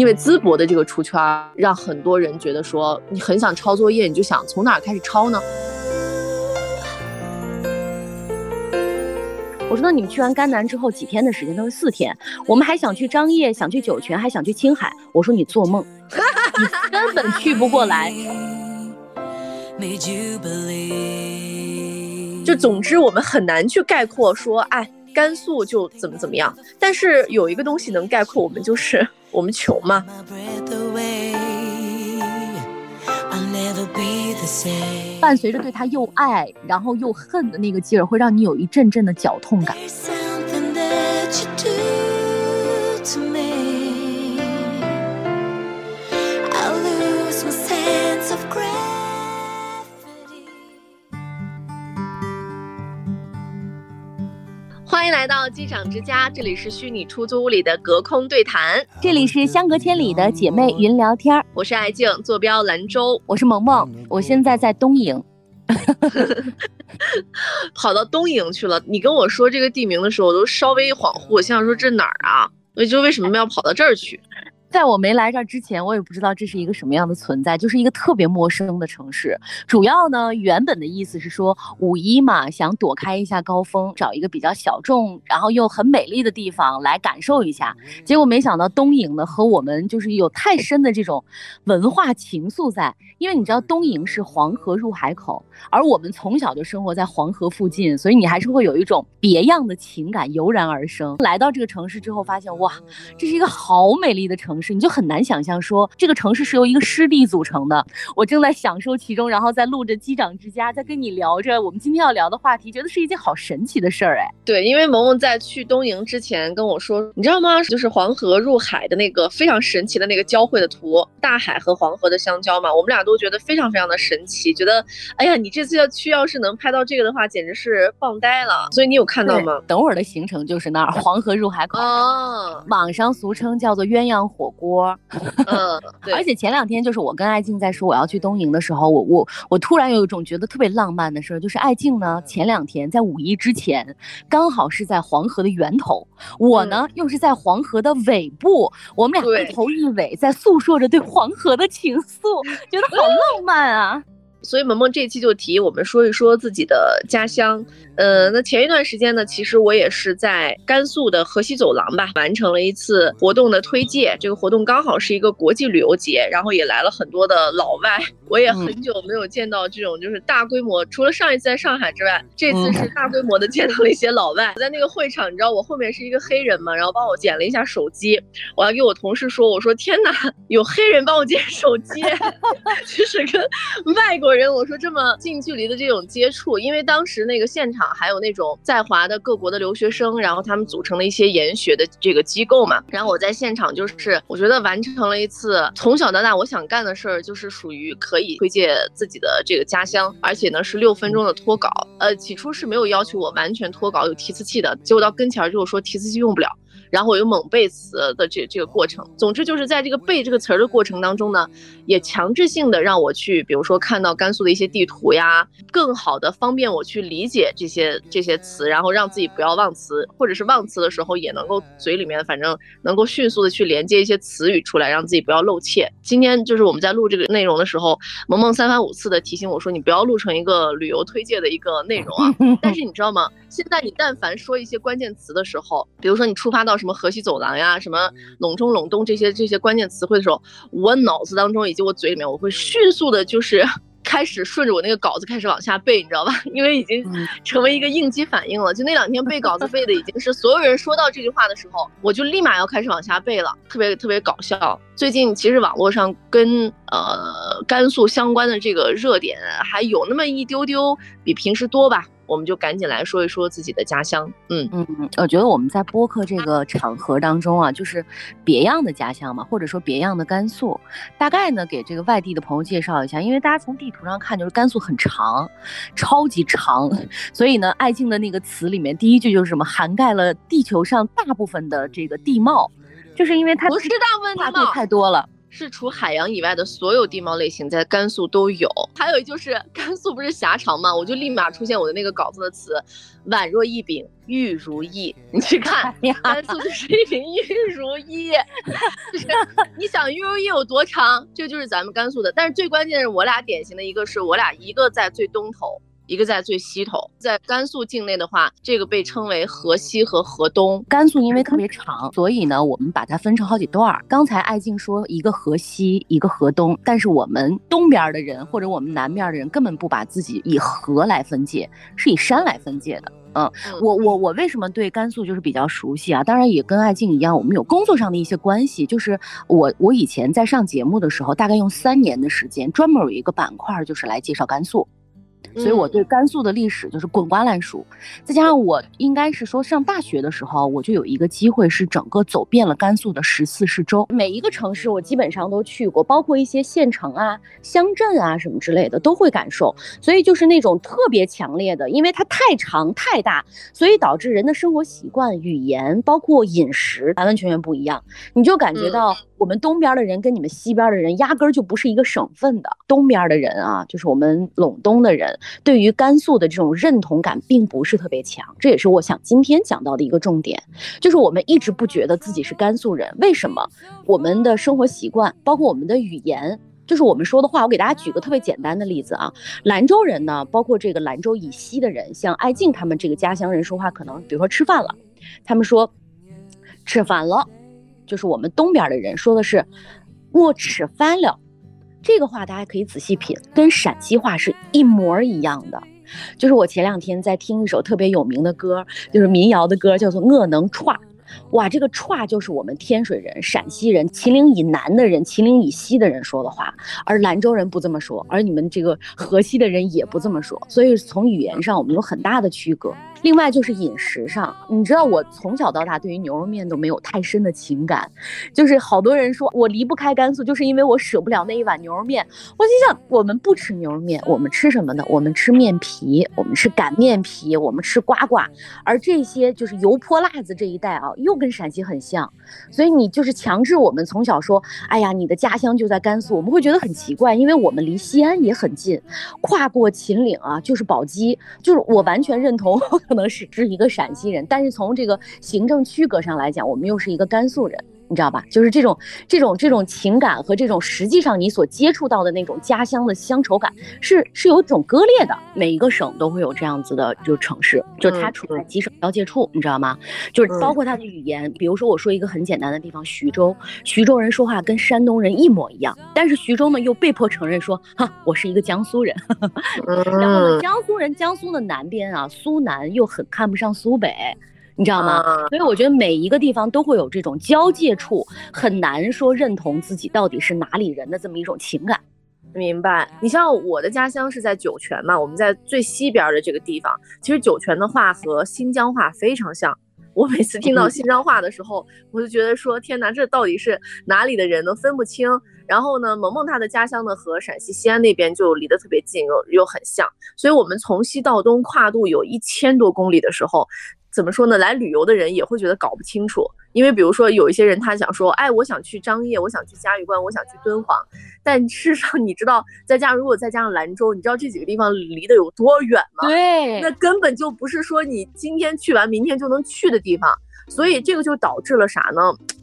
因为淄博的这个出圈，让很多人觉得说你很想抄作业，你就想从哪儿开始抄呢？我说那你们去完甘南之后几天的时间？都是四天。我们还想去张掖，想去酒泉，还想去青海。我说你做梦，你根本去不过来。就总之我们很难去概括说，哎，甘肃就怎么怎么样。但是有一个东西能概括我们，就是我们穷吗。伴随着对他又爱然后又恨的那个劲儿，会让你有一阵阵的绞痛感。迎来到机长之家，这里是虚拟出租屋里的隔空对谈，这里是相隔千里的姐妹云聊天。我是爱静，坐标兰州；我是萌萌，我现在在东营，跑到东营去了。你跟我说这个地名的时候，我都稍微恍惚，我想说这哪儿啊？我就为什么要跑到这儿去？在我没来这儿之前，我也不知道这是一个什么样的存在，就是一个特别陌生的城市。主要呢，原本的意思是说五一嘛，想躲开一下高峰，找一个比较小众，然后又很美丽的地方来感受一下。结果没想到东营呢，和我们就是有太深的这种文化情愫在，因为你知道东营是黄河入海口，而我们从小就生活在黄河附近，所以你还是会有一种别样的情感油然而生。来到这个城市之后，发现哇，这是一个好美丽的城。是，你就很难想象说这个城市是由一个湿地组成的。我正在享受其中，然后在录着机长之家，在跟你聊着我们今天要聊的话题，觉得是一件好神奇的事儿哎。对，因为萌萌在去东营之前跟我说，你知道吗？就是黄河入海的那个非常神奇的那个交汇的图，大海和黄河的相交嘛，我们俩都觉得非常非常的神奇，觉得哎呀，你这次要去要是能拍到这个的话，简直是棒呆了。所以你有看到吗？等会儿的行程就是那儿黄河入海口，网上俗称叫做鸳鸯火。锅，嗯，而且前两天就是我跟爱静在说我要去东营的时候，我我我突然有一种觉得特别浪漫的事儿，就是爱静呢前两天在五一之前，刚好是在黄河的源头，我呢又是在黄河的尾部，我们俩一头一尾在诉说着对黄河的情愫，觉得好浪漫啊。所以萌萌这期就提我们说一说自己的家乡。呃，那前一段时间呢，其实我也是在甘肃的河西走廊吧，完成了一次活动的推介。这个活动刚好是一个国际旅游节，然后也来了很多的老外。我也很久没有见到这种就是大规模，除了上一次在上海之外，这次是大规模的见到了一些老外。我在那个会场，你知道我后面是一个黑人嘛，然后帮我捡了一下手机。我还给我同事说，我说天哪，有黑人帮我捡手机，就是跟外国。人我说这么近距离的这种接触，因为当时那个现场还有那种在华的各国的留学生，然后他们组成了一些研学的这个机构嘛。然后我在现场就是我觉得完成了一次从小到大我想干的事儿，就是属于可以推荐自己的这个家乡，而且呢是六分钟的脱稿。呃，起初是没有要求我完全脱稿有提词器的，结果到跟前儿就说提词器用不了。然后我又猛背词的这这个过程，总之就是在这个背这个词儿的过程当中呢，也强制性的让我去，比如说看到甘肃的一些地图呀，更好的方便我去理解这些这些词，然后让自己不要忘词，或者是忘词的时候也能够嘴里面反正能够迅速的去连接一些词语出来，让自己不要漏怯。今天就是我们在录这个内容的时候，萌萌三番五次的提醒我说，你不要录成一个旅游推介的一个内容啊。但是你知道吗？现在你但凡说一些关键词的时候，比如说你触发到什么河西走廊呀、什么陇中陇东这些这些关键词汇的时候，我脑子当中以及我嘴里面，我会迅速的，就是 开始顺着我那个稿子开始往下背，你知道吧？因为已经成为一个应激反应了。就那两天背稿子背的已经是所有人说到这句话的时候，我就立马要开始往下背了，特别特别搞笑。最近其实网络上跟呃甘肃相关的这个热点还有那么一丢丢，比平时多吧。我们就赶紧来说一说自己的家乡。嗯。嗯嗯，我觉得我们在播客这个场合当中啊，就是别样的家乡嘛，或者说别样的甘肃，大概呢给这个外地的朋友介绍一下，因为大家从地图上看就是甘肃很长，超级长，所以呢，爱静的那个词里面第一句就是什么涵盖了地球上大部分的这个地貌，就是因为它不是大部分地貌。太多了。是除海洋以外的所有地貌类型在甘肃都有。还有就是 甘肃不是狭长吗？我就立马出现我的那个稿子的词，宛若一柄玉如意。你去看，甘肃就是一柄玉如意，就是你想玉如意有多长，这就是咱们甘肃的。但是最关键的是，我俩典型的一个是我俩一个在最东头。一个在最西头，在甘肃境内的话，这个被称为河西和河东。甘肃因为特别长，所以呢，我们把它分成好几段儿。刚才艾静说一个河西，一个河东，但是我们东边的人或者我们南边的人根本不把自己以河来分界，是以山来分界的。嗯，我我我为什么对甘肃就是比较熟悉啊？当然也跟艾静一样，我们有工作上的一些关系。就是我我以前在上节目的时候，大概用三年的时间，专门有一个板块就是来介绍甘肃。所以我对甘肃的历史就是滚瓜烂熟，再加上我应该是说上大学的时候，我就有一个机会是整个走遍了甘肃的十四市州，每一个城市我基本上都去过，包括一些县城啊、乡镇啊什么之类的都会感受。所以就是那种特别强烈的，因为它太长太大，所以导致人的生活习惯、语言包括饮食完完全全不一样，你就感觉到。我们东边的人跟你们西边的人压根儿就不是一个省份的。东边的人啊，就是我们陇东的人，对于甘肃的这种认同感并不是特别强。这也是我想今天讲到的一个重点，就是我们一直不觉得自己是甘肃人。为什么？我们的生活习惯，包括我们的语言，就是我们说的话。我给大家举个特别简单的例子啊，兰州人呢，包括这个兰州以西的人，像艾静他们这个家乡人说话，可能比如说吃饭了，他们说吃饭了。就是我们东边的人说的是“我吃饭了”，这个话大家可以仔细品，跟陕西话是一模一样的。就是我前两天在听一首特别有名的歌，就是民谣的歌，叫做《我能串》。哇，这个“串”就是我们天水人、陕西人、秦岭以南的人、秦岭以西的人说的话，而兰州人不这么说，而你们这个河西的人也不这么说，所以从语言上我们有很大的区隔。另外就是饮食上，你知道我从小到大对于牛肉面都没有太深的情感，就是好多人说我离不开甘肃，就是因为我舍不了那一碗牛肉面。我心想，我们不吃牛肉面，我们吃什么呢？我们吃面皮，我们吃擀面皮，我们吃呱呱。而这些就是油泼辣子这一代啊，又跟陕西很像，所以你就是强制我们从小说，哎呀，你的家乡就在甘肃，我们会觉得很奇怪，因为我们离西安也很近，跨过秦岭啊就是宝鸡，就是我完全认同。可能是是一个陕西人，但是从这个行政区隔上来讲，我们又是一个甘肃人。你知道吧？就是这种、这种、这种情感和这种实际上你所接触到的那种家乡的乡愁感，是是有种割裂的。每一个省都会有这样子的，就城市，就它处在几省交界处，你知道吗？就是包括它的语言，比如说我说一个很简单的地方，徐州，徐州人说话跟山东人一模一样，但是徐州呢又被迫承认说，哈，我是一个江苏人。然后呢，江苏人，江苏的南边啊，苏南又很看不上苏北。你知道吗？所以我觉得每一个地方都会有这种交界处，很难说认同自己到底是哪里人的这么一种情感。明白？你像我的家乡是在酒泉嘛，我们在最西边的这个地方。其实酒泉的话和新疆话非常像。我每次听到新疆话的时候，我就觉得说天哪，这到底是哪里的人都分不清。然后呢，萌萌她的家乡呢和陕西西安那边就离得特别近，又又很像。所以我们从西到东跨度有一千多公里的时候。怎么说呢？来旅游的人也会觉得搞不清楚，因为比如说有一些人他想说，哎，我想去张掖，我想去嘉峪关，我想去敦煌，但事实上你知道，再加上如果再加上兰州，你知道这几个地方离得有多远吗？对，那根本就不是说你今天去完明天就能去的地方，所以这个就导致了啥呢？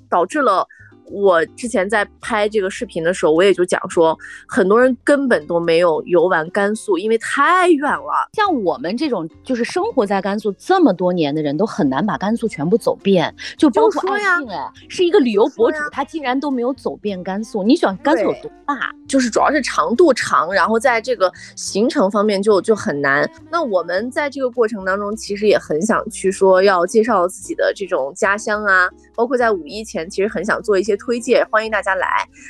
导致了。我之前在拍这个视频的时候，我也就讲说，很多人根本都没有游玩甘肃，因为太远了。像我们这种就是生活在甘肃这么多年的人，都很难把甘肃全部走遍。就包括阿信，哎，是一个旅游博主，他竟然都没有走遍甘肃。你想甘肃有多大？就是主要是长度长，然后在这个行程方面就就很难。那我们在这个过程当中，其实也很想去说要介绍自己的这种家乡啊，包括在五一前，其实很想做一些。推荐欢迎大家来，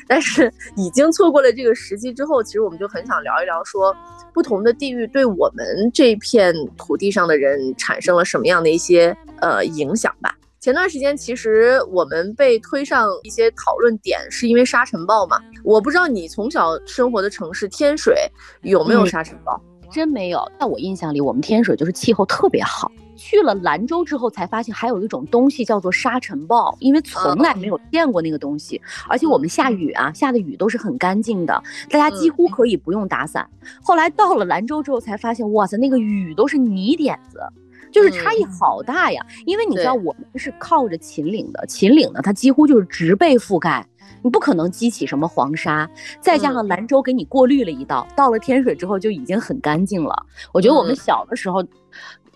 但是已经错过了这个时机之后，其实我们就很想聊一聊，说不同的地域对我们这片土地上的人产生了什么样的一些呃影响吧。前段时间其实我们被推上一些讨论点，是因为沙尘暴嘛。我不知道你从小生活的城市天水有没有沙尘暴？真没有，在我印象里，我们天水就是气候特别好。去了兰州之后，才发现还有一种东西叫做沙尘暴，因为从来没有见过那个东西，而且我们下雨啊，下的雨都是很干净的，大家几乎可以不用打伞。后来到了兰州之后，才发现，哇塞，那个雨都是泥点子。就是差异好大呀，因为你知道我们是靠着秦岭的，秦岭呢它几乎就是植被覆盖，你不可能激起什么黄沙，再加上兰州给你过滤了一道，到了天水之后就已经很干净了。我觉得我们小的时候，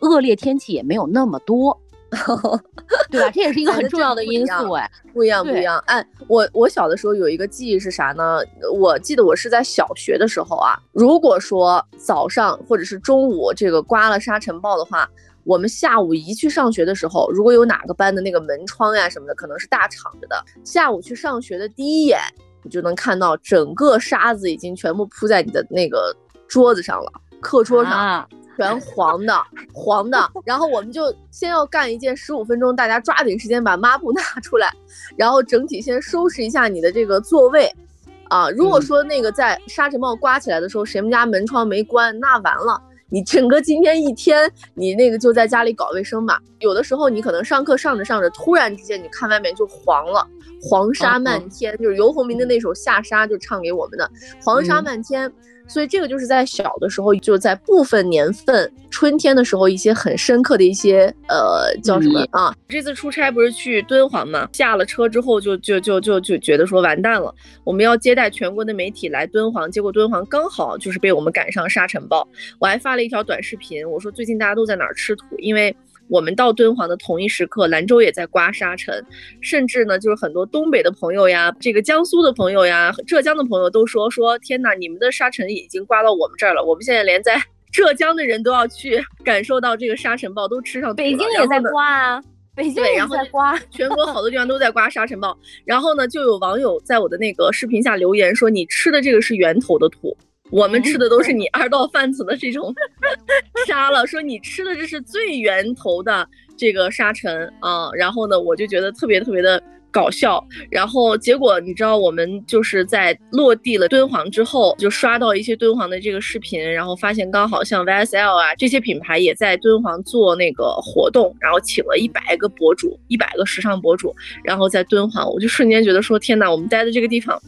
恶劣天气也没有那么多，对吧？这也是一个很重要的因素哎，不一样不一样。哎，我我小的时候有一个记忆是啥呢？我记得我是在小学的时候啊，如果说早上或者是中午这个刮了沙尘暴的话。我们下午一去上学的时候，如果有哪个班的那个门窗呀什么的，可能是大敞着的，下午去上学的第一眼，你就能看到整个沙子已经全部铺在你的那个桌子上了，课桌上全黄的，黄的。然后我们就先要干一件十五分钟，大家抓紧时间把抹布拿出来，然后整体先收拾一下你的这个座位，啊，如果说那个在沙尘暴刮起来的时候，谁们家门窗没关，那完了。你整个今天一天，你那个就在家里搞卫生吧。有的时候你可能上课上着上着，突然之间你看外面就黄了，黄沙漫天，就是游鸿明的那首《下沙》就唱给我们的，黄沙漫天。所以这个就是在小的时候，就在部分年份春天的时候，一些很深刻的一些呃叫什么啊？这次出差不是去敦煌吗？下了车之后就就就就就觉得说完蛋了，我们要接待全国的媒体来敦煌，结果敦煌刚好就是被我们赶上沙尘暴。我还发了一条短视频，我说最近大家都在哪儿吃土，因为。我们到敦煌的同一时刻，兰州也在刮沙尘，甚至呢，就是很多东北的朋友呀，这个江苏的朋友呀，浙江的朋友都说说，天哪，你们的沙尘已经刮到我们这儿了，我们现在连在 浙江的人都要去感受到这个沙尘暴，都吃上。北京也在刮啊，北京也在刮，全国好多地方都在刮沙尘暴。然后呢，就有网友在我的那个视频下留言说，你吃的这个是源头的土。我们吃的都是你二道贩子的这种 沙了，说你吃的这是最源头的这个沙尘啊，然后呢，我就觉得特别特别的搞笑，然后结果你知道我们就是在落地了敦煌之后，就刷到一些敦煌的这个视频，然后发现刚好像 YSL 啊这些品牌也在敦煌做那个活动，然后请了一百个博主，一百个时尚博主，然后在敦煌，我就瞬间觉得说天哪，我们待的这个地方。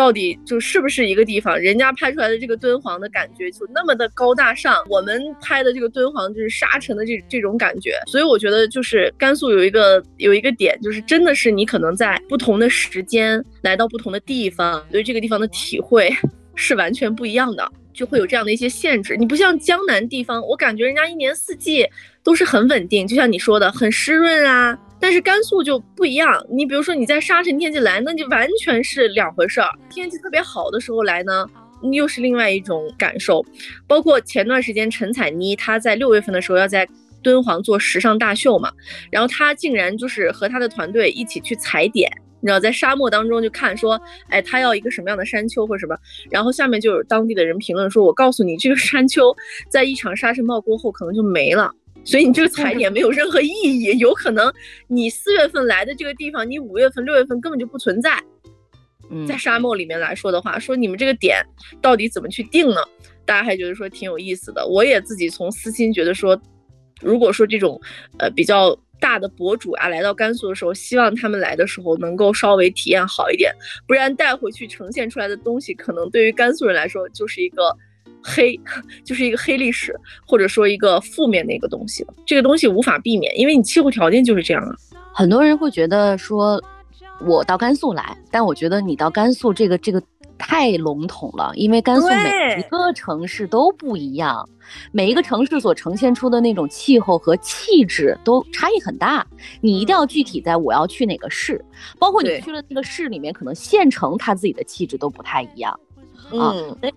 到底就是不是一个地方？人家拍出来的这个敦煌的感觉就那么的高大上，我们拍的这个敦煌就是沙尘的这这种感觉。所以我觉得就是甘肃有一个有一个点，就是真的是你可能在不同的时间来到不同的地方，对这个地方的体会是完全不一样的，就会有这样的一些限制。你不像江南地方，我感觉人家一年四季都是很稳定，就像你说的很湿润啊。但是甘肃就不一样，你比如说你在沙尘天气来，那就完全是两回事儿。天气特别好的时候来呢，又是另外一种感受。包括前段时间陈彩妮她在六月份的时候要在敦煌做时尚大秀嘛，然后她竟然就是和她的团队一起去踩点，你知道在沙漠当中就看说，哎，她要一个什么样的山丘或者什么，然后下面就有当地的人评论说，我告诉你，这个山丘在一场沙尘暴过后可能就没了。所以你这个 踩点没有任何意义，有可能你四月份来的这个地方，你五月份、六月份根本就不存在。在沙漠里面来说的话，说你们这个点到底怎么去定呢？大家还觉得说挺有意思的。我也自己从私心觉得说，如果说这种呃比较大的博主啊来到甘肃的时候，希望他们来的时候能够稍微体验好一点，不然带回去呈现出来的东西，可能对于甘肃人来说就是一个。黑 就是一个黑历史，或者说一个负面的一个东西了。这个东西无法避免，因为你气候条件就是这样啊。很多人会觉得说，我到甘肃来，但我觉得你到甘肃这个这个太笼统了，因为甘肃每一个城市都不一样，每一个城市所呈现出的那种气候和气质都差异很大。你一定要具体在我要去哪个市，包括你去了那个市里面，可能县城它自己的气质都不太一样啊。嗯，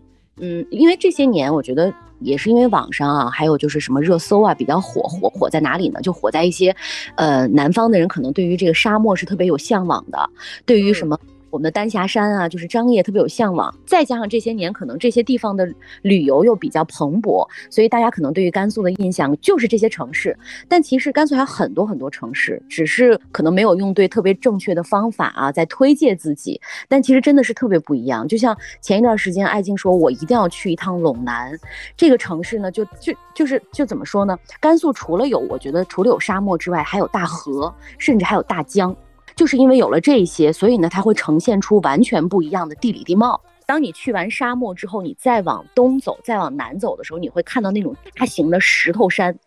因为这些年，我觉得也是因为网上啊，还有就是什么热搜啊比较火，火火在哪里呢？就火在一些，呃，南方的人可能对于这个沙漠是特别有向往的，对于什么我们的丹霞山啊，就是张掖特别有向往。再加上这些年可能这些地方的旅游又比较蓬勃，所以大家可能对于甘肃的印象就是这些城市。但其实甘肃还有很多很多城市，只是可能没有用对特别正确的方法啊，在推介自己。但其实真的是特别不一样。就像前一段时间，艾静说，我一定要去一趟陇南这个城市呢，就就就是就怎么说呢？甘肃除了有，我觉得除了有沙漠之外，还有大河，甚至还有大江。就是因为有了这些，所以呢，它会呈现出完全不一样的地理地貌。当你去完沙漠之后，你再往东走，再往南走的时候，你会看到那种大型的石头山。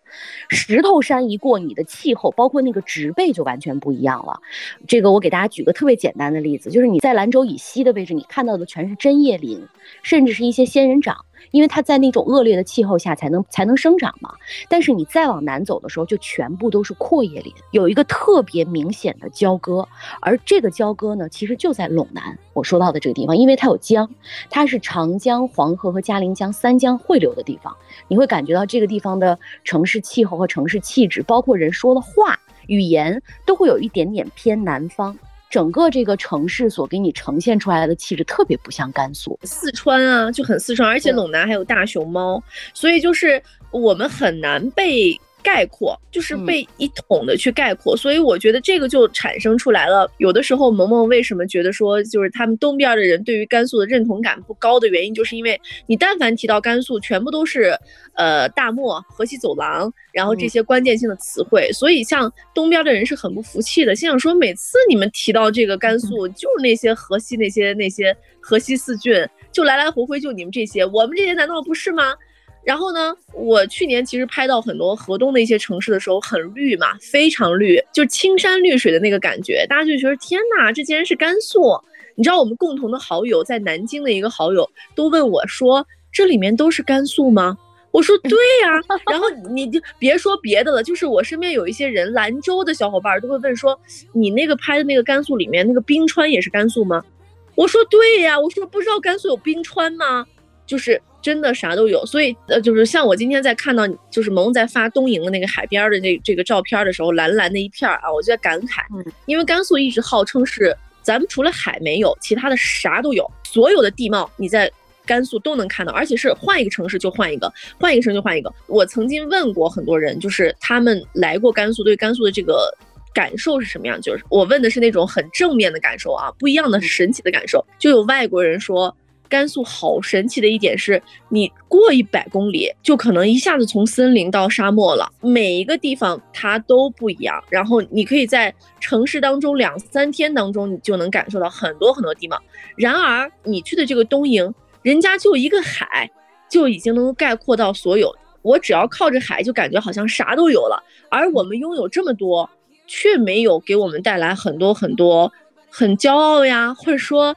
石头山一过，你的气候包括那个植被就完全不一样了。这个我给大家举个特别简单的例子，就是你在兰州以西的位置，你看到的全是针叶林，甚至是一些仙人掌。因为它在那种恶劣的气候下才能才能生长嘛。但是你再往南走的时候，就全部都是阔叶林，有一个特别明显的交割。而这个交割呢，其实就在陇南我说到的这个地方，因为它有江，它是长江、黄河和嘉陵江三江汇流的地方。你会感觉到这个地方的城市气候和城市气质，包括人说的话、语言，都会有一点点偏南方。整个这个城市所给你呈现出来的气质特别不像甘肃、四川啊，就很四川，而且陇南还有大熊猫，所以就是我们很难被。概括就是被一统的去概括，所以我觉得这个就产生出来了。有的时候，萌萌为什么觉得说，就是他们东边的人对于甘肃的认同感不高的原因，就是因为你但凡提到甘肃，全部都是呃大漠、河西走廊，然后这些关键性的词汇，所以像东边的人是很不服气的，心想说每次你们提到这个甘肃，就是那些河西那些那些河西四郡，就来来回回就你们这些，我们这些难道不是吗？然后呢，我去年其实拍到很多河东的一些城市的时候，很绿嘛，非常绿，就是青山绿水的那个感觉，大家就觉得天哪，这竟然是甘肃！你知道我们共同的好友在南京的一个好友都问我说，这里面都是甘肃吗？我说 对呀。然后你就别说别的了，就是我身边有一些人，兰州的小伙伴都会问说，你那个拍的那个甘肃里面那个冰川也是甘肃吗？我说对呀，我说不知道甘肃有冰川吗？就是。真的啥都有，所以呃，就是像我今天在看到就是萌在发东营的那个海边的这这个照片的时候，蓝蓝的一片啊，我就在感慨，因为甘肃一直号称是咱们除了海没有，其他的啥都有，所有的地貌你在甘肃都能看到，而且是换一个城市就换一个，换一个城市就换一个。我曾经问过很多人，就是他们来过甘肃，对甘肃的这个感受是什么样？就是我问的是那种很正面的感受啊，不一样的神奇的感受。就有外国人说。甘肃好神奇的一点是，你过一百公里就可能一下子从森林到沙漠了，每一个地方它都不一样。然后你可以在城市当中两三天当中，你就能感受到很多很多地方。然而你去的这个东营，人家就一个海，就已经能够概括到所有。我只要靠着海，就感觉好像啥都有了。而我们拥有这么多，却没有给我们带来很多很多很骄傲呀，或者说。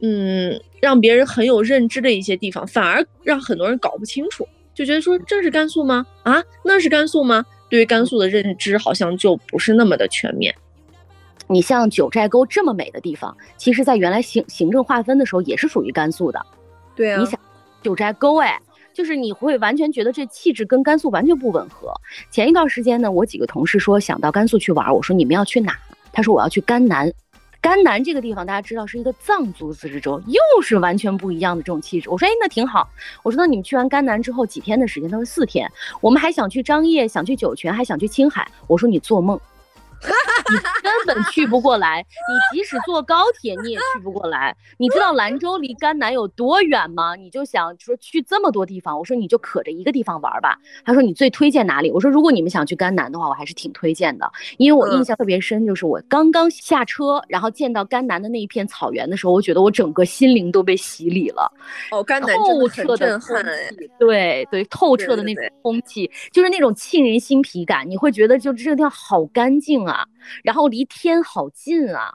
嗯，让别人很有认知的一些地方，反而让很多人搞不清楚，就觉得说这是甘肃吗？啊，那是甘肃吗？对于甘肃的认知好像就不是那么的全面。你像九寨沟这么美的地方，其实在原来行行政划分的时候也是属于甘肃的。对啊，你想九寨沟，哎，就是你会完全觉得这气质跟甘肃完全不吻合。前一段时间呢，我几个同事说想到甘肃去玩，我说你们要去哪？他说我要去甘南。甘南这个地方，大家知道是一个藏族自治州，又是完全不一样的这种气质。我说，哎，那挺好。我说，那你们去完甘南之后几天的时间？他说四天。我们还想去张掖，想去酒泉，还想去青海。我说你做梦。你根本去不过来，你即使坐高铁你也去不过来。你知道兰州离甘南有多远吗？你就想说去这么多地方，我说你就可着一个地方玩吧。他说你最推荐哪里？我说如果你们想去甘南的话，我还是挺推荐的，因为我印象特别深，就是我刚刚下车，然后见到甘南的那一片草原的时候，我觉得我整个心灵都被洗礼了。哦，甘南透彻的空气，对对，透彻的那种空气，就是那种沁人心脾感，你会觉得就这个地方好干净。啊，然后离天好近啊！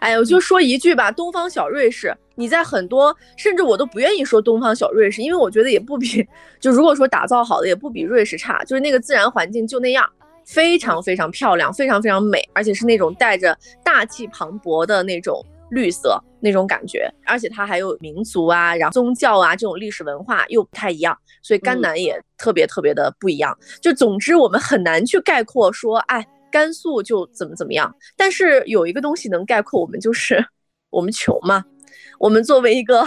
哎，我就说一句吧，东方小瑞士，你在很多，甚至我都不愿意说东方小瑞士，因为我觉得也不比，就如果说打造好的也不比瑞士差，就是那个自然环境就那样，非常非常漂亮，非常非常美，而且是那种带着大气磅礴的那种绿色那种感觉，而且它还有民族啊，然后宗教啊这种历史文化又不太一样，所以甘南也特别特别的不一样。就总之我们很难去概括说，哎。甘肃就怎么怎么样，但是有一个东西能概括我们，就是我们穷嘛，我们作为一个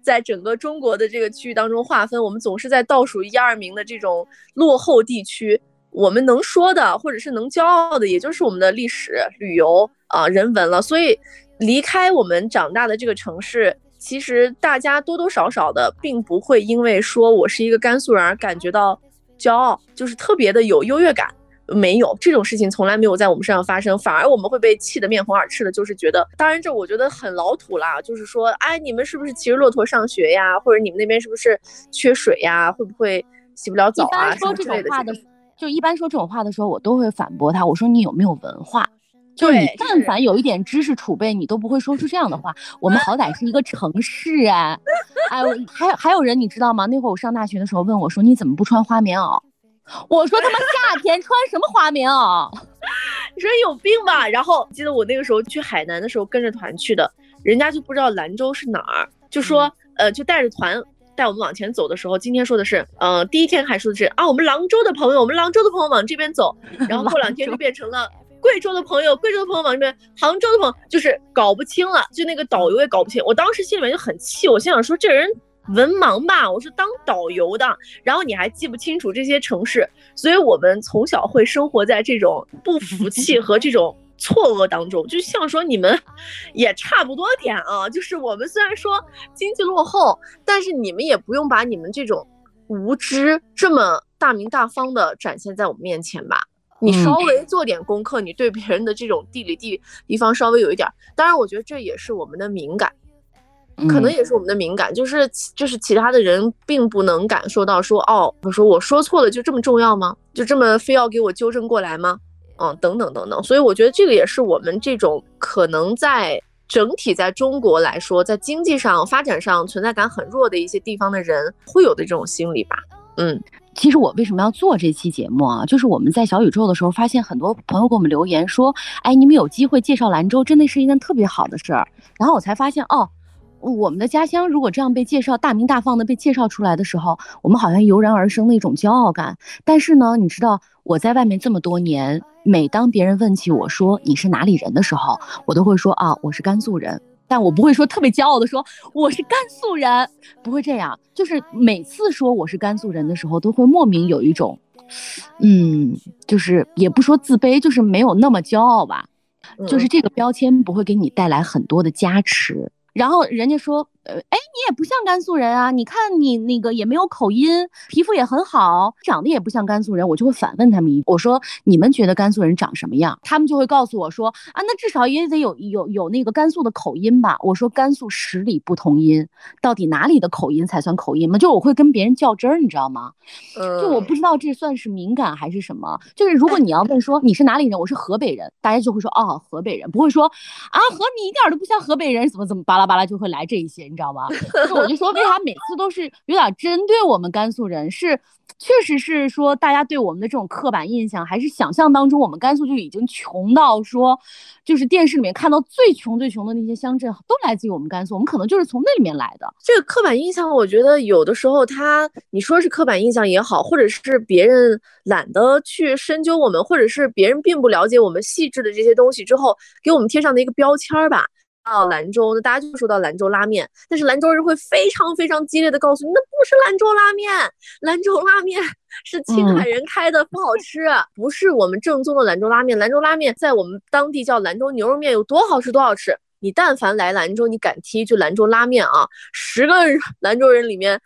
在整个中国的这个区域当中划分，我们总是在倒数一二名的这种落后地区。我们能说的，或者是能骄傲的，也就是我们的历史、旅游啊、人文了。所以，离开我们长大的这个城市，其实大家多多少少的，并不会因为说我是一个甘肃人而感觉到骄傲，就是特别的有优越感。没有这种事情，从来没有在我们身上发生，反而我们会被气得面红耳赤的，就是觉得，当然这我觉得很老土啦，就是说，哎，你们是不是骑着骆驼上学呀？或者你们那边是不是缺水呀？会不会洗不了澡啊？说这种话的。就一般说这种话的时候，我都会反驳他。我说你有没有文化？就是你但凡有一点知识储备，你都不会说出这样的话。我们好歹是一个城市啊！哎，还还有人你知道吗？那会儿我上大学的时候问我说你怎么不穿花棉袄？我说他妈夏天穿什么花棉袄？你说有病吧？然后记得我那个时候去海南的时候跟着团去的，人家就不知道兰州是哪儿，就说呃就带着团。带我们往前走的时候，今天说的是，呃，第一天还说的是啊，我们兰州的朋友，我们兰州的朋友往这边走，然后过两天就变成了贵州的朋友，贵州的朋友往这边，杭州的朋友就是搞不清了，就那个导游也搞不清。我当时心里面就很气，我心想说这人文盲吧，我是当导游的，然后你还记不清楚这些城市，所以我们从小会生活在这种不服气和这种。错愕当中，就像说你们也差不多点啊，就是我们虽然说经济落后，但是你们也不用把你们这种无知这么大明大方的展现在我们面前吧。你稍微做点功课，你对别人的这种地理地地方稍微有一点，当然我觉得这也是我们的敏感，可能也是我们的敏感，就是就是其他的人并不能感受到说哦，我说我说错了就这么重要吗？就这么非要给我纠正过来吗？嗯，等等等等，所以我觉得这个也是我们这种可能在整体在中国来说，在经济上发展上存在感很弱的一些地方的人会有的这种心理吧。嗯，其实我为什么要做这期节目啊？就是我们在小宇宙的时候，发现很多朋友给我们留言说，哎，你们有机会介绍兰州，真的是一件特别好的事儿。然后我才发现，哦，我们的家乡如果这样被介绍，大名大放的被介绍出来的时候，我们好像油然而生的一种骄傲感。但是呢，你知道我在外面这么多年。每当别人问起我说你是哪里人的时候，我都会说啊，我是甘肃人，但我不会说特别骄傲的说我是甘肃人，不会这样。就是每次说我是甘肃人的时候，都会莫名有一种，嗯，就是也不说自卑，就是没有那么骄傲吧，就是这个标签不会给你带来很多的加持。然后人家说。呃，哎，你也不像甘肃人啊！你看你那个也没有口音，皮肤也很好，长得也不像甘肃人。我就会反问他们一，我说你们觉得甘肃人长什么样？他们就会告诉我说啊，那至少也得有有有那个甘肃的口音吧。我说甘肃十里不同音，到底哪里的口音才算口音吗？就我会跟别人较真儿，你知道吗？就我不知道这算是敏感还是什么。就是如果你要问说你是哪里人，我是河北人，大家就会说哦，河北人，不会说啊和你一点都不像河北人，怎么怎么巴拉巴拉就会来这一些。你知道吗？就我就说，为啥每次都是有点针对我们甘肃人？是，确实是说大家对我们的这种刻板印象，还是想象当中我们甘肃就已经穷到说，就是电视里面看到最穷最穷的那些乡镇都来自于我们甘肃，我们可能就是从那里面来的。这个刻板印象，我觉得有的时候他你说是刻板印象也好，或者是别人懒得去深究我们，或者是别人并不了解我们细致的这些东西之后，给我们贴上的一个标签儿吧。到兰州，那大家就说到兰州拉面，但是兰州人会非常非常激烈的告诉你，那不是兰州拉面，兰州拉面是青海人开的，不好吃，不是我们正宗的兰州拉面。兰州拉面在我们当地叫兰州牛肉面，有多好吃多好吃。你但凡来兰州，你敢提一句兰州拉面啊，十个 兰州人里面，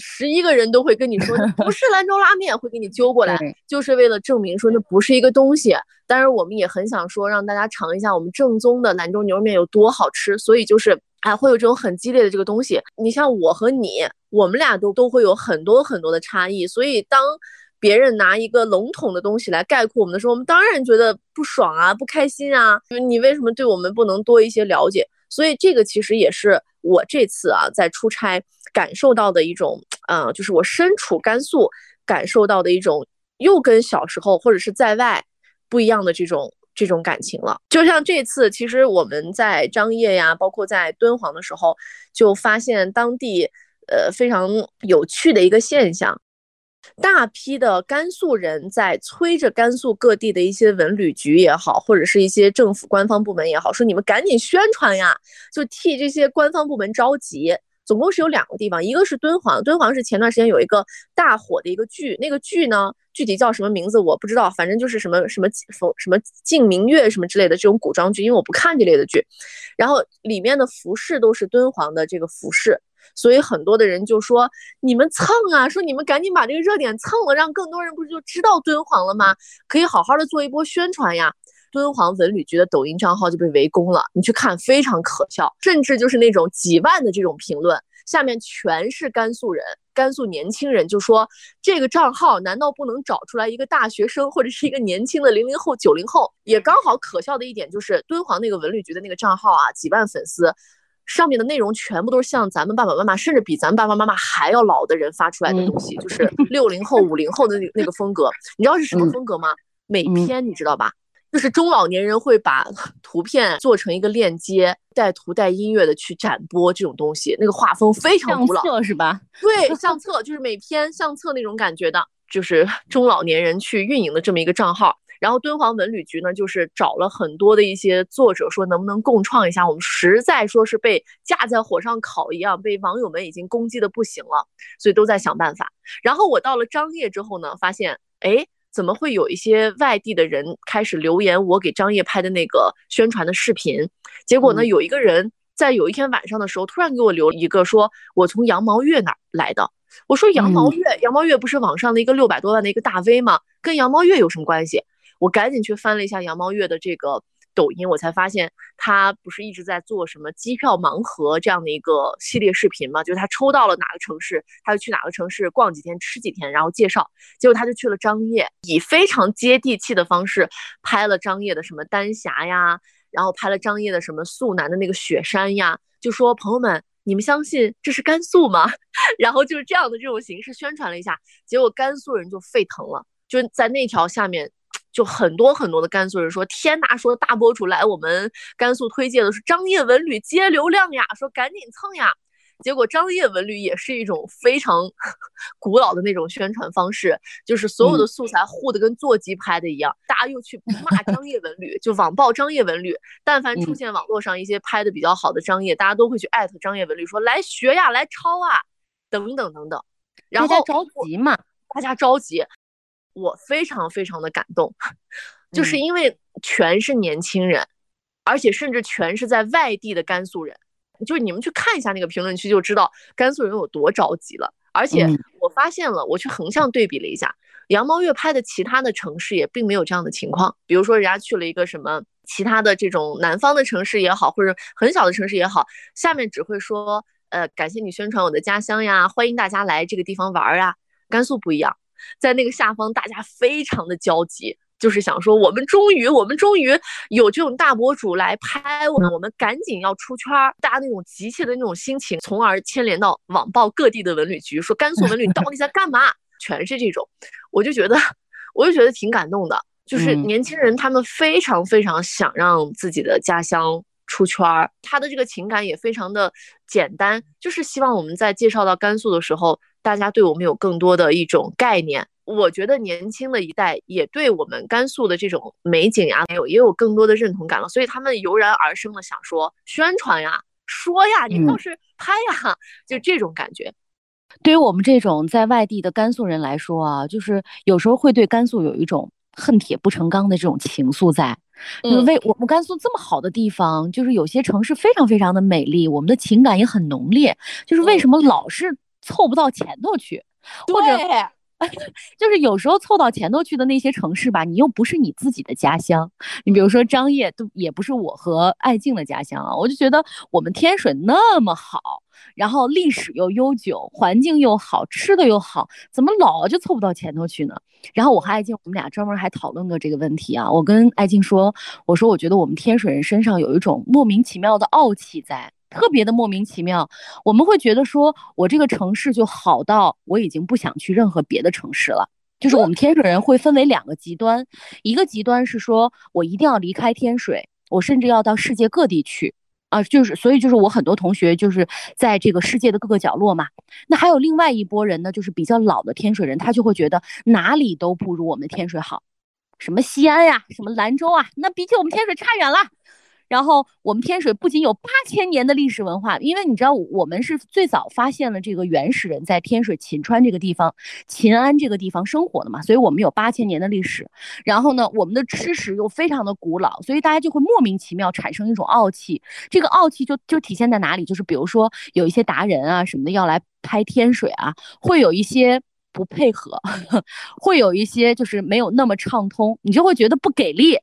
十一个人都会跟你说 不是兰州拉面，会给你揪过来，就是为了证明说那不是一个东西。当然，我们也很想说让大家尝一下我们正宗的兰州牛肉面有多好吃，所以就是哎会有这种很激烈的这个东西。你像我和你，我们俩都都会有很多很多的差异，所以当。别人拿一个笼统的东西来概括我们的时候，我们当然觉得不爽啊，不开心啊。你为什么对我们不能多一些了解？所以这个其实也是我这次啊在出差感受到的一种，嗯，就是我身处甘肃感受到的一种，又跟小时候或者是在外不一样的这种这种感情了。就像这次，其实我们在张掖呀，包括在敦煌的时候，就发现当地呃非常有趣的一个现象。大批的甘肃人在催着甘肃各地的一些文旅局也好，或者是一些政府官方部门也好，说你们赶紧宣传呀，就替这些官方部门着急。总共是有两个地方，一个是敦煌，敦煌是前段时间有一个大火的一个剧，那个剧呢具体叫什么名字我不知道，反正就是什么什么否什么镜明月什么之类的这种古装剧，因为我不看这类的剧。然后里面的服饰都是敦煌的这个服饰，所以很多的人就说你们蹭啊，说你们赶紧把这个热点蹭了，让更多人不是就知道敦煌了吗？可以好好的做一波宣传呀。敦煌文旅局的抖音账号就被围攻了，你去看非常可笑，甚至就是那种几万的这种评论，下面全是甘肃人、甘肃年轻人，就说这个账号难道不能找出来一个大学生或者是一个年轻的零零后、九零后？也刚好可笑的一点就是敦煌那个文旅局的那个账号啊，几万粉丝，上面的内容全部都是像咱们爸爸妈妈，甚至比咱们爸爸妈妈还要老的人发出来的东西，就是六零后、五零后的那那个风格，你知道是什么风格吗？美篇，你知道吧？就是中老年人会把图片做成一个链接，带图带音乐的去展播这种东西，那个画风非常古老，是吧？对，相册就是每篇相册那种感觉的，就是中老年人去运营的这么一个账号。然后敦煌文旅局呢，就是找了很多的一些作者，说能不能共创一下？我们实在说是被架在火上烤一样，被网友们已经攻击的不行了，所以都在想办法。然后我到了张掖之后呢，发现，哎。怎么会有一些外地的人开始留言我给张掖拍的那个宣传的视频？结果呢，有一个人在有一天晚上的时候突然给我留一个，说我从羊毛月哪来的？我说羊毛月，羊毛月不是网上的一个六百多万的一个大 V 吗？跟羊毛月有什么关系？我赶紧去翻了一下羊毛月的这个。抖音，我才发现他不是一直在做什么机票盲盒这样的一个系列视频吗？就是他抽到了哪个城市，他就去哪个城市逛几天、吃几天，然后介绍。结果他就去了张掖，以非常接地气的方式拍了张掖的什么丹霞呀，然后拍了张掖的什么肃南的那个雪山呀，就说朋友们，你们相信这是甘肃吗？然后就是这样的这种形式宣传了一下，结果甘肃人就沸腾了，就在那条下面。就很多很多的甘肃人说，天呐，说大博主来我们甘肃推介的是张掖文旅接流量呀，说赶紧蹭呀。结果张掖文旅也是一种非常 古老的那种宣传方式，就是所有的素材糊的跟座机拍的一样，大家又去骂 张掖文旅，就网暴张掖文旅。但凡出现网络上一些拍的比较好的张掖，大家都会去艾特张掖文旅，说来学呀，来抄啊，等等等等。然后着急嘛，大家着急。我非常非常的感动，就是因为全是年轻人，而且甚至全是在外地的甘肃人，就是你们去看一下那个评论区就知道甘肃人有多着急了。而且我发现了，我去横向对比了一下，羊毛月拍的其他的城市也并没有这样的情况。比如说人家去了一个什么其他的这种南方的城市也好，或者很小的城市也好，下面只会说呃感谢你宣传我的家乡呀，欢迎大家来这个地方玩啊。甘肃不一样。在那个下方，大家非常的焦急，就是想说，我们终于，我们终于有这种大博主来拍我们，我们赶紧要出圈儿。大家那种急切的那种心情，从而牵连到网暴各地的文旅局，说甘肃 文旅到底在干嘛？全是这种，我就觉得，我就觉得挺感动的。就是年轻人，他们非常非常想让自己的家乡出圈儿，他的这个情感也非常的简单，就是希望我们在介绍到甘肃的时候。大家对我们有更多的一种概念，我觉得年轻的一代也对我们甘肃的这种美景呀，有也有更多的认同感了，所以他们油然而生的想说宣传呀，说呀，你倒是拍呀，就这种感觉。对于我们这种在外地的甘肃人来说啊，就是有时候会对甘肃有一种恨铁不成钢的这种情愫在，嗯。为我们甘肃这么好的地方，就是有些城市非常非常的美丽，我们的情感也很浓烈，就是为什么老是。凑不到前头去，或者 就是有时候凑到前头去的那些城市吧，你又不是你自己的家乡。你比如说张掖，都也不是我和爱静的家乡啊。我就觉得我们天水那么好，然后历史又悠久，环境又好，吃的又好，怎么老就凑不到前头去呢？然后我和爱静，我们俩专门还讨论过这个问题啊。我跟爱静说，我说我觉得我们天水人身上有一种莫名其妙的傲气在。特别的莫名其妙，我们会觉得说，我这个城市就好到我已经不想去任何别的城市了。就是我们天水人会分为两个极端，一个极端是说我一定要离开天水，我甚至要到世界各地去。啊，就是所以就是我很多同学就是在这个世界的各个角落嘛。那还有另外一拨人呢，就是比较老的天水人，他就会觉得哪里都不如我们天水好，什么西安呀，什么兰州啊，那比起我们天水差远了。然后我们天水不仅有八千年的历史文化，因为你知道我们是最早发现了这个原始人在天水秦川这个地方、秦安这个地方生活的嘛，所以我们有八千年的历史。然后呢，我们的吃食又非常的古老，所以大家就会莫名其妙产生一种傲气。这个傲气就就体现在哪里？就是比如说有一些达人啊什么的要来拍天水啊，会有一些不配合，会有一些就是没有那么畅通，你就会觉得不给力。